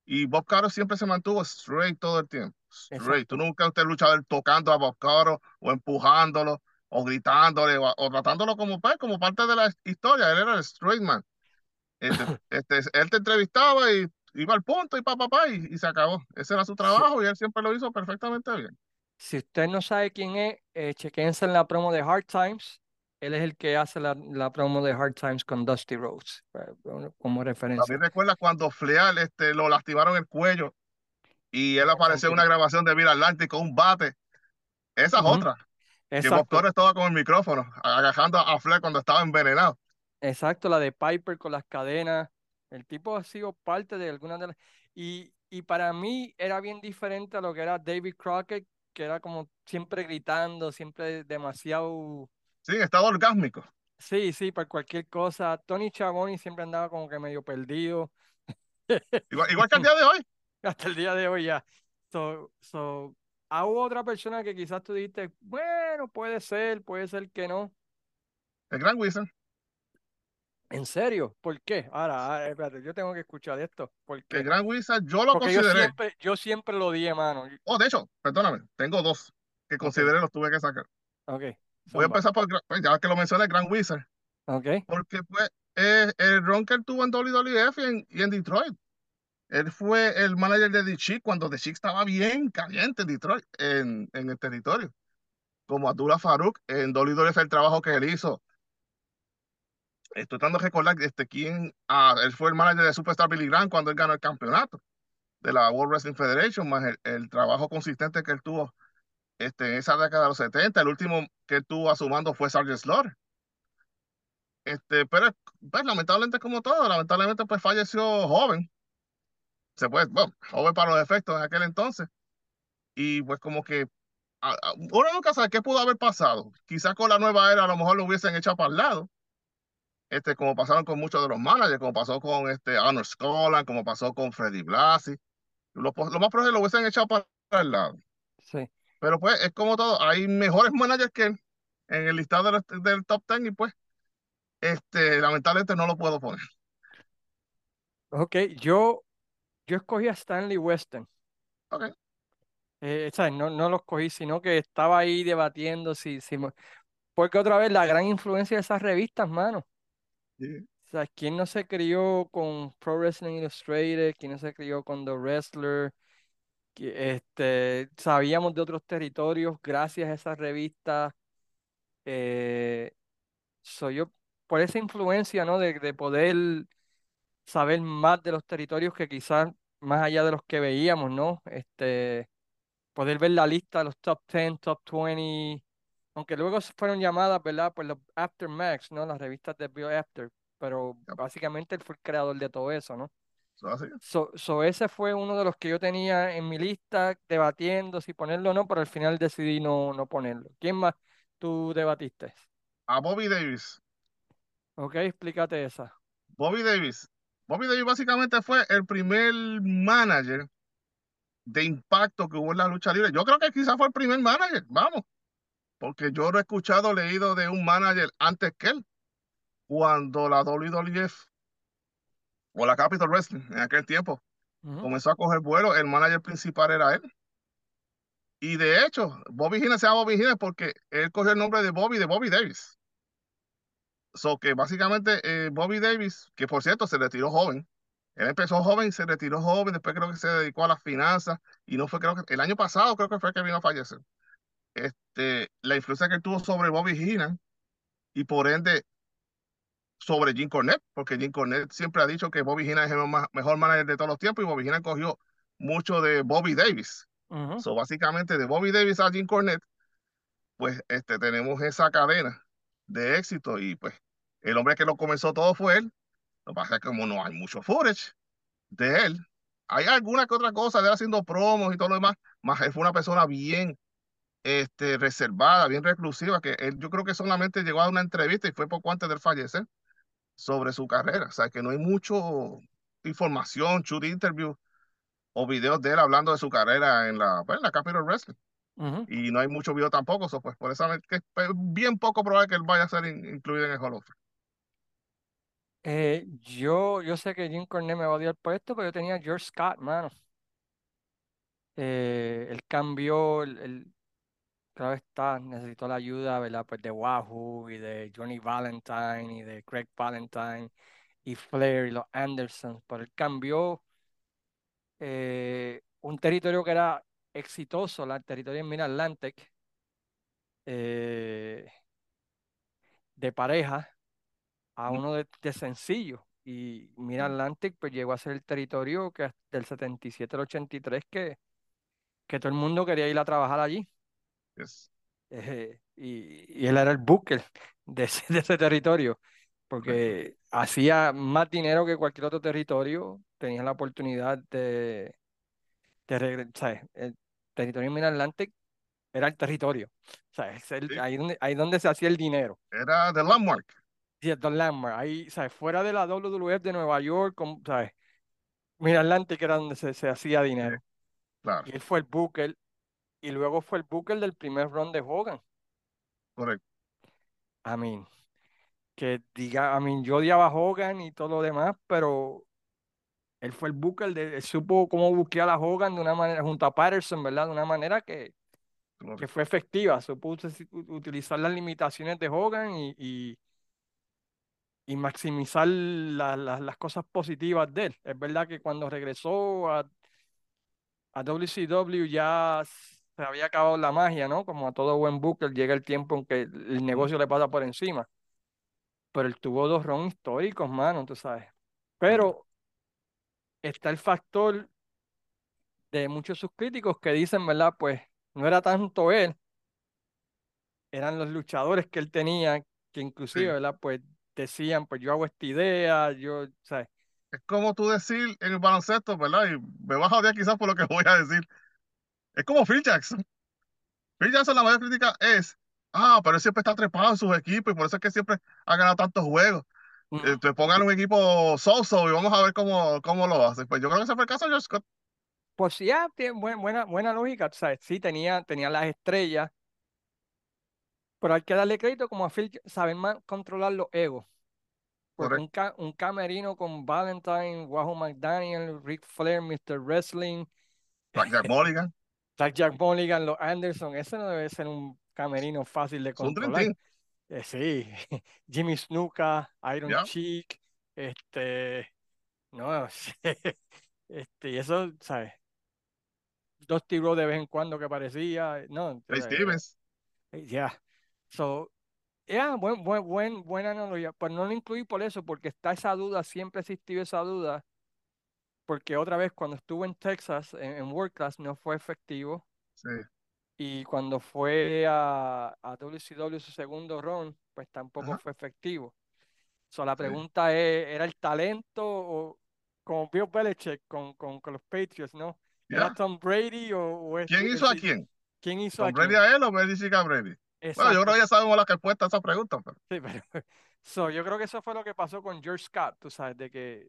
y Bob Caro siempre se mantuvo straight todo el tiempo. Straight. Exacto. Tú nunca usted luchador tocando a Bob Caro o empujándolo o gritándole o, o tratándolo como, pues, como parte de la historia. Él era el straight man. Este, este, él te entrevistaba y iba al punto y pa, pa, pa, y, y se acabó. Ese era su trabajo y él siempre lo hizo perfectamente bien. si usted no sabe quién es, eh, chequense en la promo de Hard Times. Él es el que hace la, la promo de Hard Times con Dusty Rhodes, eh, como referencia. También recuerda cuando Fleal este, lo lastimaron el cuello y él en apareció en una grabación de Vida Atlantic con un bate. Esa es otra. Que Bob Exacto, estaba con el micrófono, agajando a Flair cuando estaba envenenado. exacto, la de Piper con las cadenas. El tipo ha sido parte de algunas de las... Y, y para mí era bien diferente a lo que era David Crockett, que era como siempre gritando, siempre demasiado... Sí, estado orgásmico. Sí, sí, para cualquier cosa. Tony Chaboni siempre andaba como que medio perdido. Igual, igual que el día de hoy. Hasta el día de hoy ya. So, so, ¿ah, hubo otra persona que quizás tú dijiste, bueno, puede ser, puede ser que no. El Gran Wizard. ¿En serio? ¿Por qué? Ahora, ahora, espérate, yo tengo que escuchar esto. ¿Por El? Gran Wizard yo lo Porque yo consideré. siempre, yo siempre lo di, mano. Oh, de hecho, perdóname, tengo dos que consideré los tuve que sacar. ok, Voy a empezar por, pues, ya que lo mencioné, el Gran Wizard. Ok, Porque pues eh, el ron que él tuvo en WWF y en, y en Detroit. Él fue el manager de The Chic cuando The Chic estaba bien caliente en Detroit, en, en el territorio. Como Abdullah Farouk en WWF, el trabajo que él hizo. Estoy tratando de recordar este, quién. Ah, él fue el manager de Superstar Billy Graham cuando él ganó el campeonato de la World Wrestling Federation, más el, el trabajo consistente que él tuvo este, en esa década de los 70. El último que él tuvo a su mando fue Sergeant Slaughter. Este, pero pues, lamentablemente como todo, lamentablemente pues falleció joven. Se puede, bueno, joven para los efectos en aquel entonces. Y pues como que a- a- uno nunca sabe qué pudo haber pasado. Quizás con la nueva era a lo mejor lo hubiesen echado para el lado. Este, como pasaron con muchos de los managers, como pasó con este Arnold Scotland, como pasó con Freddy Blasi. Lo, lo más probable lo hubiesen echado para el lado. sí. Pero pues es como todo, hay mejores managers que él en el listado del, del top 10 y pues este, lamentablemente no lo puedo poner. Ok, yo, yo escogí a Stanley Weston. Ok. Eh, ¿sabes? No, no lo escogí, sino que estaba ahí debatiendo si, si... Porque otra vez la gran influencia de esas revistas, mano. Sí. O sea, ¿quién no se crió con Pro Wrestling Illustrated? ¿Quién no se crió con The Wrestler? Que, Este, sabíamos de otros territorios gracias a esas revistas. Eh, soy yo, por esa influencia, ¿no? De, de poder saber más de los territorios que quizás más allá de los que veíamos, ¿no? Este, poder ver la lista de los top 10, top 20, aunque luego fueron llamadas, ¿verdad? Por los Aftermax, ¿no? Las revistas de Bill After, pero básicamente él fue el creador de todo eso, ¿no? So, so ese fue uno de los que yo tenía en mi lista debatiendo si ponerlo o no, pero al final decidí no, no ponerlo. ¿Quién más tú debatiste? A Bobby Davis. Ok, explícate esa. Bobby Davis. Bobby Davis básicamente fue el primer manager de impacto que hubo en la lucha libre. Yo creo que quizás fue el primer manager, vamos, porque yo no he escuchado, leído de un manager antes que él, cuando la WWF o la Capital Wrestling en aquel tiempo comenzó a coger vuelo, el manager principal era él. Y de hecho, Bobby Heenan se llama Bobby Heenan porque él cogió el nombre de Bobby de Bobby Davis. So que básicamente eh, Bobby Davis, que por cierto se retiró joven, él empezó joven y se retiró joven, después creo que se dedicó a las finanzas y no fue, creo que el año pasado creo que fue que vino a fallecer. Este, la influencia que él tuvo sobre Bobby Heenan y por ende sobre Jim Cornette, porque Jim Cornette siempre ha dicho que Bobby Heenan es el mejor manager de todos los tiempos y Bobby Heenan cogió mucho de Bobby Davis. ujú. So, básicamente de Bobby Davis a Jim Cornette, pues este, tenemos esa cadena de éxito y pues el hombre que lo comenzó todo fue él. Lo que pasa es que como no hay mucho footage de él, hay alguna que otra cosa de él haciendo promos y todo lo demás, más él fue una persona bien este, reservada, bien reclusiva, que él yo creo que solamente llegó a una entrevista y fue poco antes de él fallecer sobre su carrera. O sea, que no hay mucho información, shoot interview o videos de él hablando de su carrera en la, pues, en la Capital Wrestling. Y no hay mucho video tampoco, so, pues por eso es que es bien poco probable que él vaya a ser in- incluido en el Hall of Fame. Eh, yo, yo sé que Jim Cornette me va a odiar por esto, pero yo tenía George Scott, mano. Eh, él cambió, el, el- claro está, necesitó la ayuda, ¿verdad? Pues de Wahoo y de Johnny Valentine y de Craig Valentine y Flair y los Andersons, pero él cambió eh, un territorio que era exitoso, la- el territorio en Mid-Atlantic, eh, de pareja a uno de, de sencillo. Y Mid-Atlantic pues llegó a ser el territorio que del 77 al 83 que, que todo el mundo quería ir a trabajar allí. Yes, Eh, y, y él era el booker de ese, de ese territorio, porque hacía más dinero que cualquier otro territorio, tenía la oportunidad de, de regresar. El territorio en Mid-Atlantic era el territorio. O sea, es el- Sí, ahí, donde, ahí donde se hacía el dinero. Era The Landmark, Cierto, Landmark, ahí, ¿sabes? Fuera de la WWF de Nueva York, como, ¿sabes? Mid-Atlantic era donde se, se hacía sí, dinero. claro, Y él fue el booker, y luego fue el booker del primer run de Hogan. correcto. I mean, que diga, I mean, yo odiaba a Hogan y todo lo demás, pero él fue el booker, de, él supo cómo buquear a Hogan de una manera, junto a Patterson, ¿verdad? De una manera que, que fue efectiva, supo uti- utilizar las limitaciones de Hogan y, y, y maximizar la- la- las cosas positivas de él. Es verdad que cuando regresó a, a WCW ya se había acabado la magia, ¿no? Como a todo buen booker llega el tiempo en que el negocio le pasa por encima. Pero él tuvo dos runs históricos, mano, tú sabes. Pero está el factor de muchos de sus críticos que dicen, ¿verdad? Pues no era tanto él, eran los luchadores que él tenía, que inclusive, Sí. ¿verdad? Pues decían, pues yo hago esta idea, yo, ¿sabes? Es como tú decir en el baloncesto, ¿verdad? Y me vas a odiar quizás por lo que voy a decir. Es como Phil Jackson. Phil Jackson, la mayor crítica es, ah, pero él siempre está trepado en sus equipos y por eso es que siempre ha ganado tantos juegos. Ujú. Eh, te pongan un equipo so-so y vamos a ver cómo, cómo lo hace. Pues yo creo que ese fue el caso de George Scott. Pues sí, ah, tiene buen- buena, buena lógica, ¿sabes? Sí, tenía, tenía las estrellas, pero hay que darle crédito como a Phil, saben más controlar los egos. Porque un, Correcto. ca- un camerino con Valentine, Wahoo McDaniel, Ric Flair, Mr. Wrestling, Jack Mulligan. Jack Jack Mulligan, los Anderson, ese no debe ser un camerino fácil de controlar. Eh, sí, Jimmy Snuka, Iron ¿Ya? Cheek, este, no, este, y eso, ¿sabes? Dusty Rhodes de vez en cuando que aparecía, no, Stevens. eh, ya, so, yeah, buen, buen, buen, buena analogía, pues no lo incluí por eso, porque está esa duda, siempre ha existido esa duda, porque otra vez cuando estuvo en Texas, en, en World Class, no fue efectivo, Sí, y cuando fue a, a WCW su segundo run, pues tampoco ajá, fue efectivo. So, la sí, pregunta es, ¿era el talento o como Bill Belichick con, con, con los Patriots, ¿no? ¿Era. Tom Brady o, o ¿Quién hizo a quién? quién hizo a ¿Tom Brady quién? a él o sigue a Brady? Bueno, yo creo que ya sabemos la respuesta a esa pregunta, pero Sí, pero, so, yo creo que eso fue lo que pasó con George Scott, tú sabes, de que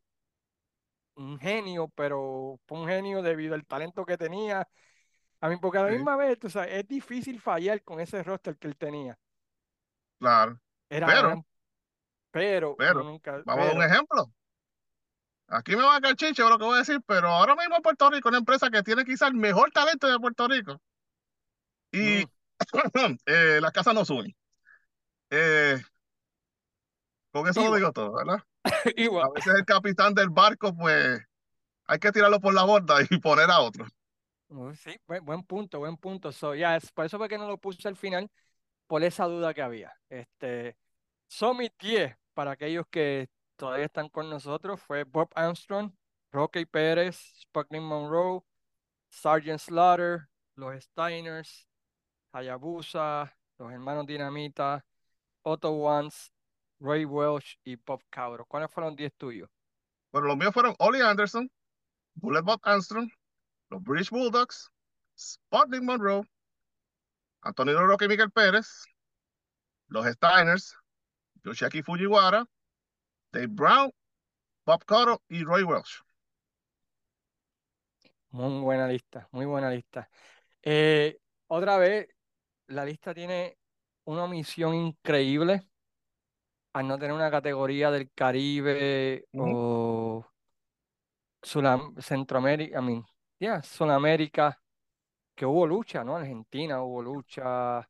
un genio, pero fue un genio debido al talento que tenía. A mí, porque a la sí, misma vez, tú sabes, es difícil fallar con ese roster que él tenía. claro. Era, Pero, pero pero, nunca, vamos a un pero, ejemplo. Aquí me va a caer chiche lo que voy a decir, pero ahora mismo en Puerto Rico, una empresa que tiene quizás el mejor talento de Puerto Rico y mm, eh, las casas no suben. Eh, con eso lo digo todo, ¿verdad? igual. A veces el capitán del barco, pues hay que tirarlo por la borda y poner a otro. Uh, Sí, buen, buen punto, buen punto. So, ya, es, por eso fue que no lo puse al final, por esa duda que había. Este, son mis 10 para aquellos que todavía están con nosotros. Fue Bob Armstrong, Rocky Pérez, Sparkling Monroe, Sergeant Slaughter, los Steiners, Hayabusa, los hermanos Dinamita, Otto Wanz, Ray Welch y Bob Cabro. ¿Cuáles fueron los 10 tuyos? Bueno, los míos fueron Ollie Anderson, Bullet Bob Armstrong, los British Bulldogs, Sputnik Monroe, Antonio Roque y Miguel Pérez, los Steiners, Yoshiaki Fujiwara, Dave Brown, Bob Cotto y Roy Welch. Muy buena lista, muy buena lista. Eh, otra vez, la lista tiene una misión increíble al no tener una categoría del Caribe o Sulam- Centroamérica, I mean, yeah, Sudamérica, que hubo lucha, ¿no? Argentina hubo lucha,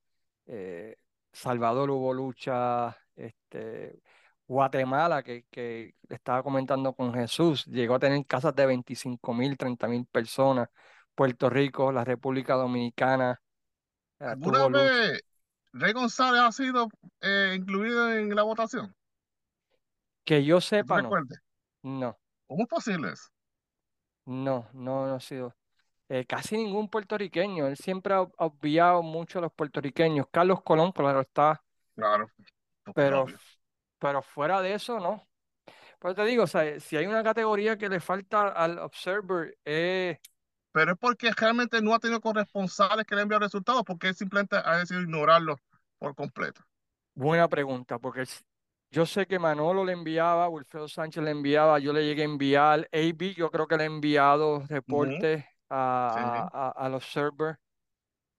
eh, Salvador hubo lucha, este, Guatemala, que, que estaba comentando con Jesús, llegó a tener casas de 25 mil, 30 mil personas, Puerto Rico, la República Dominicana, eh, ¿Alguna tuvo lucha. Rey González ha sido eh, incluido en la votación? Que yo sepa, no, no, ¿Cómo es posible eso? no, no, no ha sido. eh, casi ningún puertorriqueño, él siempre ha obviado mucho a los puertorriqueños. Carlos Colón, claro está, Claro, porque es pero, pero fuera de eso, no. Pero te digo, o sea, si hay una categoría que le falta al Observer, es Pero es porque realmente no ha tenido corresponsales que le envíen resultados, porque él simplemente ha decidido ignorarlos por completo. buena pregunta, porque yo sé que Manolo le enviaba, Wilfredo Sánchez le enviaba, yo le llegué a enviar, AB, yo creo que le he enviado reportes a, Sí. a- a- al Observer.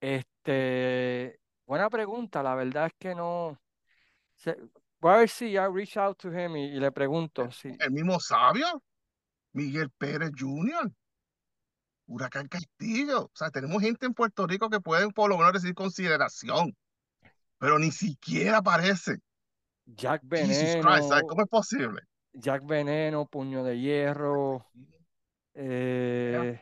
Este, buena pregunta, la verdad es que no. sé- voy a ver si ya reach out to him y, y le pregunto si El mismo sabio, Miguel Pérez Jr., Huracán Castillo. O sea, tenemos gente en Puerto Rico que pueden por lo menos recibir consideración, pero ni siquiera aparece. Jack Jesus Christ, ¿sabes cómo Veneno, es posible? Jack Veneno, Puño de Hierro, eh,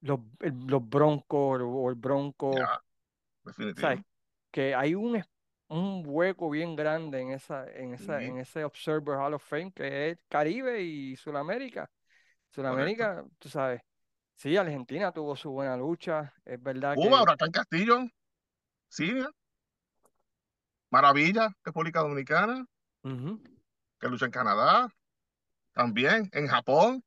los, los Broncos o el Bronco, ¿sabes? definitivo. Que hay un, un hueco bien grande en esa, en esa, en ese Observer Hall of Fame que es Caribe y Sudamérica. correcto. Sudamérica, tú sabes, sí, Argentina tuvo su buena lucha, es verdad Cuba, que Huracán Castillo, Siria, Maravilla, República Dominicana, que lucha en Canadá, también en Japón,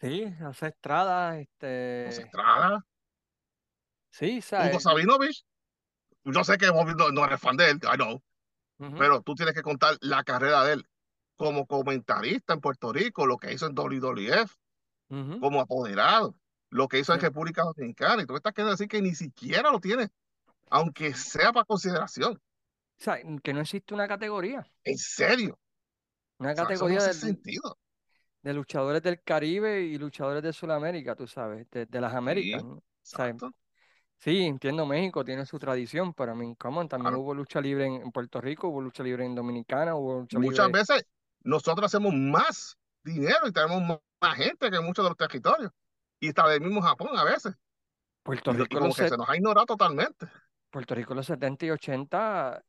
sí, hace Estrada, José este, Estrada, sí, Hugo ¿sabes? Sabinovich. Yo sé que no, no eres fan de él, I know, pero tú tienes que contar la carrera de él como comentarista en Puerto Rico, lo que hizo en WWF, como apoderado, lo que hizo en. República Dominicana. Y tú me estás queriendo decir que ni siquiera lo tiene, aunque sea para consideración. O sea, que no existe una categoría, En serio. una O sea, no categoría hace de, sentido. de luchadores del Caribe y luchadores de Sudamérica, tú sabes, de, de las Américas, Sí, ¿no? O sea, sí, entiendo, México tiene su tradición, pero mí, come también Claro. hubo lucha libre en, en Puerto Rico, hubo lucha libre en Dominicana, hubo lucha Muchas libre. veces nosotros hacemos más dinero y tenemos más, gente que muchos de los territorios. Y está del mismo Japón a veces. Puerto y Rico como que se nos ha ignorado totalmente. Puerto Rico en los 70 y 80,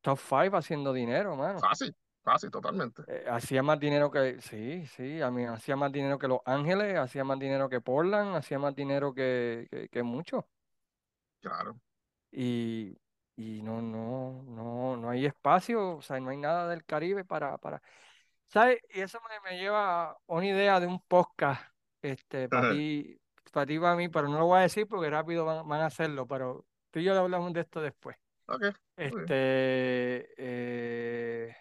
top 5 haciendo dinero, mano. Fácil, fácil, totalmente. Eh, hacía más dinero que, sí, sí, a mí hacía más dinero que Los Ángeles, hacía más dinero que Portland, hacía más dinero que, que, que muchos. Claro. y, y no, no, no, no hay espacio, o sea, no hay nada del Caribe para, para, ¿sabes? Y eso me, me lleva a una idea de un podcast, este, para ti, para ti, para mí, pero no lo voy a decir porque rápido van, van a hacerlo, pero tú y yo hablamos de esto después. Ok, muy Este, eh,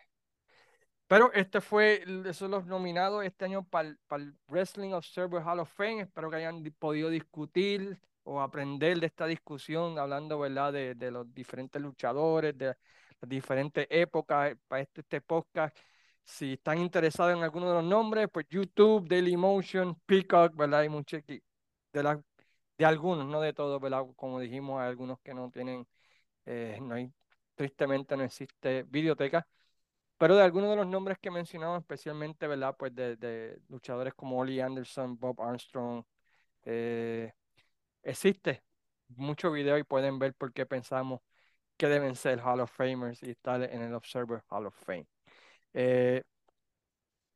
pero este fue, el- son los nominados este año para el Wrestling Observer Hall of Fame. Espero que hayan di- podido discutir o aprender de esta discusión, hablando, ¿verdad?, de, de los diferentes luchadores, de las diferentes épocas eh, para este, este podcast. Si están interesados en alguno de los nombres, pues YouTube, Dailymotion, Peacock, ¿verdad? Hay muchos de, de algunos, no de todos, ¿verdad? Como dijimos, hay algunos que no tienen, eh, no hay, tristemente no existe videoteca pero de algunos de los nombres que mencionamos, especialmente, ¿verdad? Pues de, de luchadores como Ollie Anderson, Bob Armstrong, eh, existe mucho video y pueden ver por qué pensamos que deben ser Hall of Famers y estar en el Observer Hall of Fame. Eh,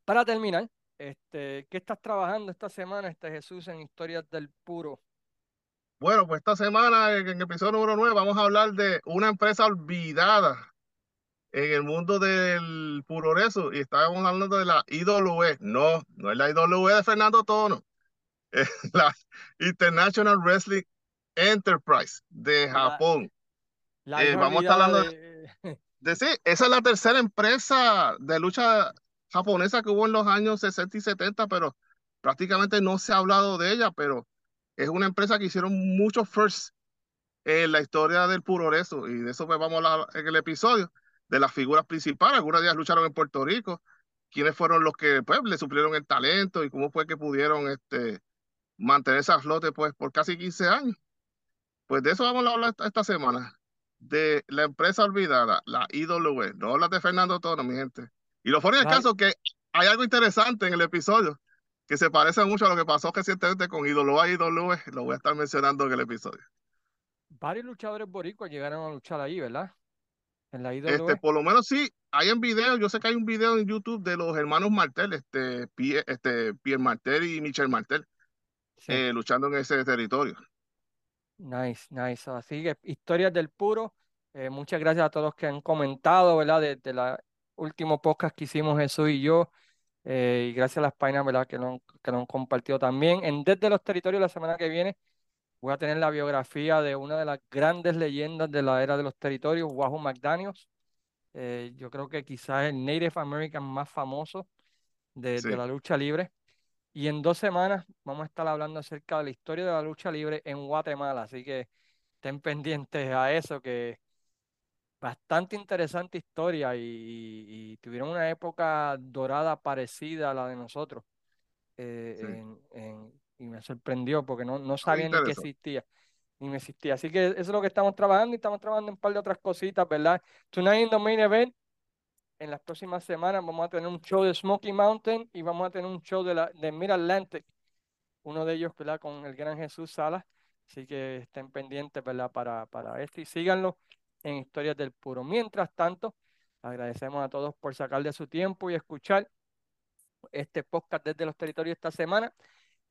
para terminar, este, ¿qué estás trabajando esta semana, este Jesús, en Historias del Puro? Bueno, pues esta semana, en el episodio número 9, vamos a hablar de una empresa olvidada en el mundo del puroreso. Y estábamos hablando de la IWE. No, no es la IWE de Fernando Tono. Es la International Wrestling Enterprise de La, Japón. la Eh, hija vamos a estar hablando de... de sí, esa es la tercera empresa de lucha japonesa que hubo en los años 60 y 70, pero prácticamente no se ha hablado de ella, pero es una empresa que hicieron muchos firsts en la historia del puroreso, y de eso pues vamos a hablar en el episodio, de las figuras principales. Algunas de ellas lucharon en Puerto Rico, quiénes fueron los que pues, le suplieron el talento y cómo fue que pudieron este, mantenerse a flote pues, por casi 15 años. Pues de eso vamos a hablar esta semana, de la empresa olvidada, la IWE, no la de Fernando Tono, mi gente. Y lo fuera en el caso que hay algo interesante en el episodio que se parece mucho a lo que pasó recientemente con IWE y IWE, lo voy a estar mencionando en el episodio. Varios luchadores boricuas llegaron a luchar ahí, ¿verdad? En la IWE. Este, por lo menos sí, hay en video, yo sé que hay un video en YouTube de los hermanos Martel, este, Pierre, este, Pierre Martel y Michel Martel, eh, luchando en ese territorio. Nice, nice. Así que historias del puro. Eh, muchas gracias a todos que han comentado, ¿verdad? Desde la último podcast que hicimos Jesús y yo. Eh, y gracias a las páginas, ¿verdad? Que lo, que lo han compartido también. En Desde los Territorios, la semana que viene, voy a tener la biografía de una de las grandes leyendas de la era de los territorios, Wahoo McDaniels. Eh, yo creo que quizás el Native American más famoso de, de la lucha libre. Y en dos semanas vamos a estar hablando acerca de la historia de la lucha libre en Guatemala. Así que estén pendientes a eso, que bastante interesante historia y, tuvieron una época dorada parecida a la de nosotros. Eh, y me sorprendió porque no, no sabía ni que existía. Ni me existía. Así que eso es lo que estamos trabajando y estamos trabajando en un par de otras cositas, ¿verdad? Tonight in the main event en las próximas semanas vamos a tener un show de Smoky Mountain y vamos a tener un show de, la, de Mid Atlantic, uno de ellos, ¿verdad? Con el gran Jesús Salas. Así que estén pendientes, ¿verdad? Para, para esto y síganlo en Historias del Puro. Mientras tanto, agradecemos a todos por sacar de su tiempo y escuchar este podcast desde los territorios esta semana.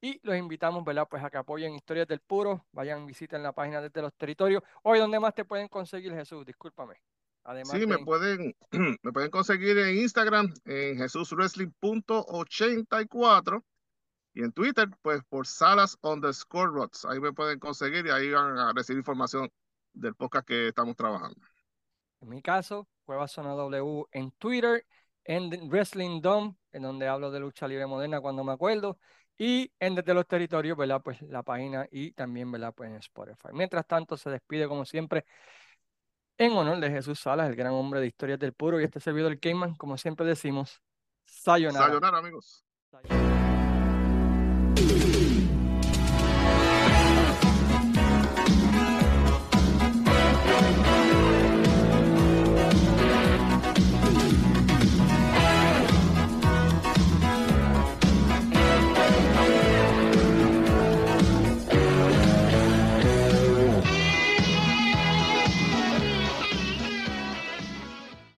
Y los invitamos, ¿verdad? Pues a que apoyen Historias del Puro. Vayan, visiten la página desde los territorios. Hoy, ¿dónde más te pueden conseguir, Jesús? Discúlpame sí, me, pueden, me pueden conseguir en Instagram en jesuswrestling.84 y en Twitter, pues por Salas underscore Rods. Ahí me pueden conseguir y ahí van a recibir información del podcast que estamos trabajando. En mi caso, Cueva Zona W en Twitter, en Wrestling Dome, en donde hablo de lucha libre moderna cuando me acuerdo, y en Desde los Territorios, ¿verdad? Pues la página y también, ¿verdad? Pues en Spotify. Mientras tanto, se despide como siempre en honor de Jesús Salas, el gran hombre de historias del puro y este servidor Cayman, como siempre decimos, sayonara. Sayonara, amigos.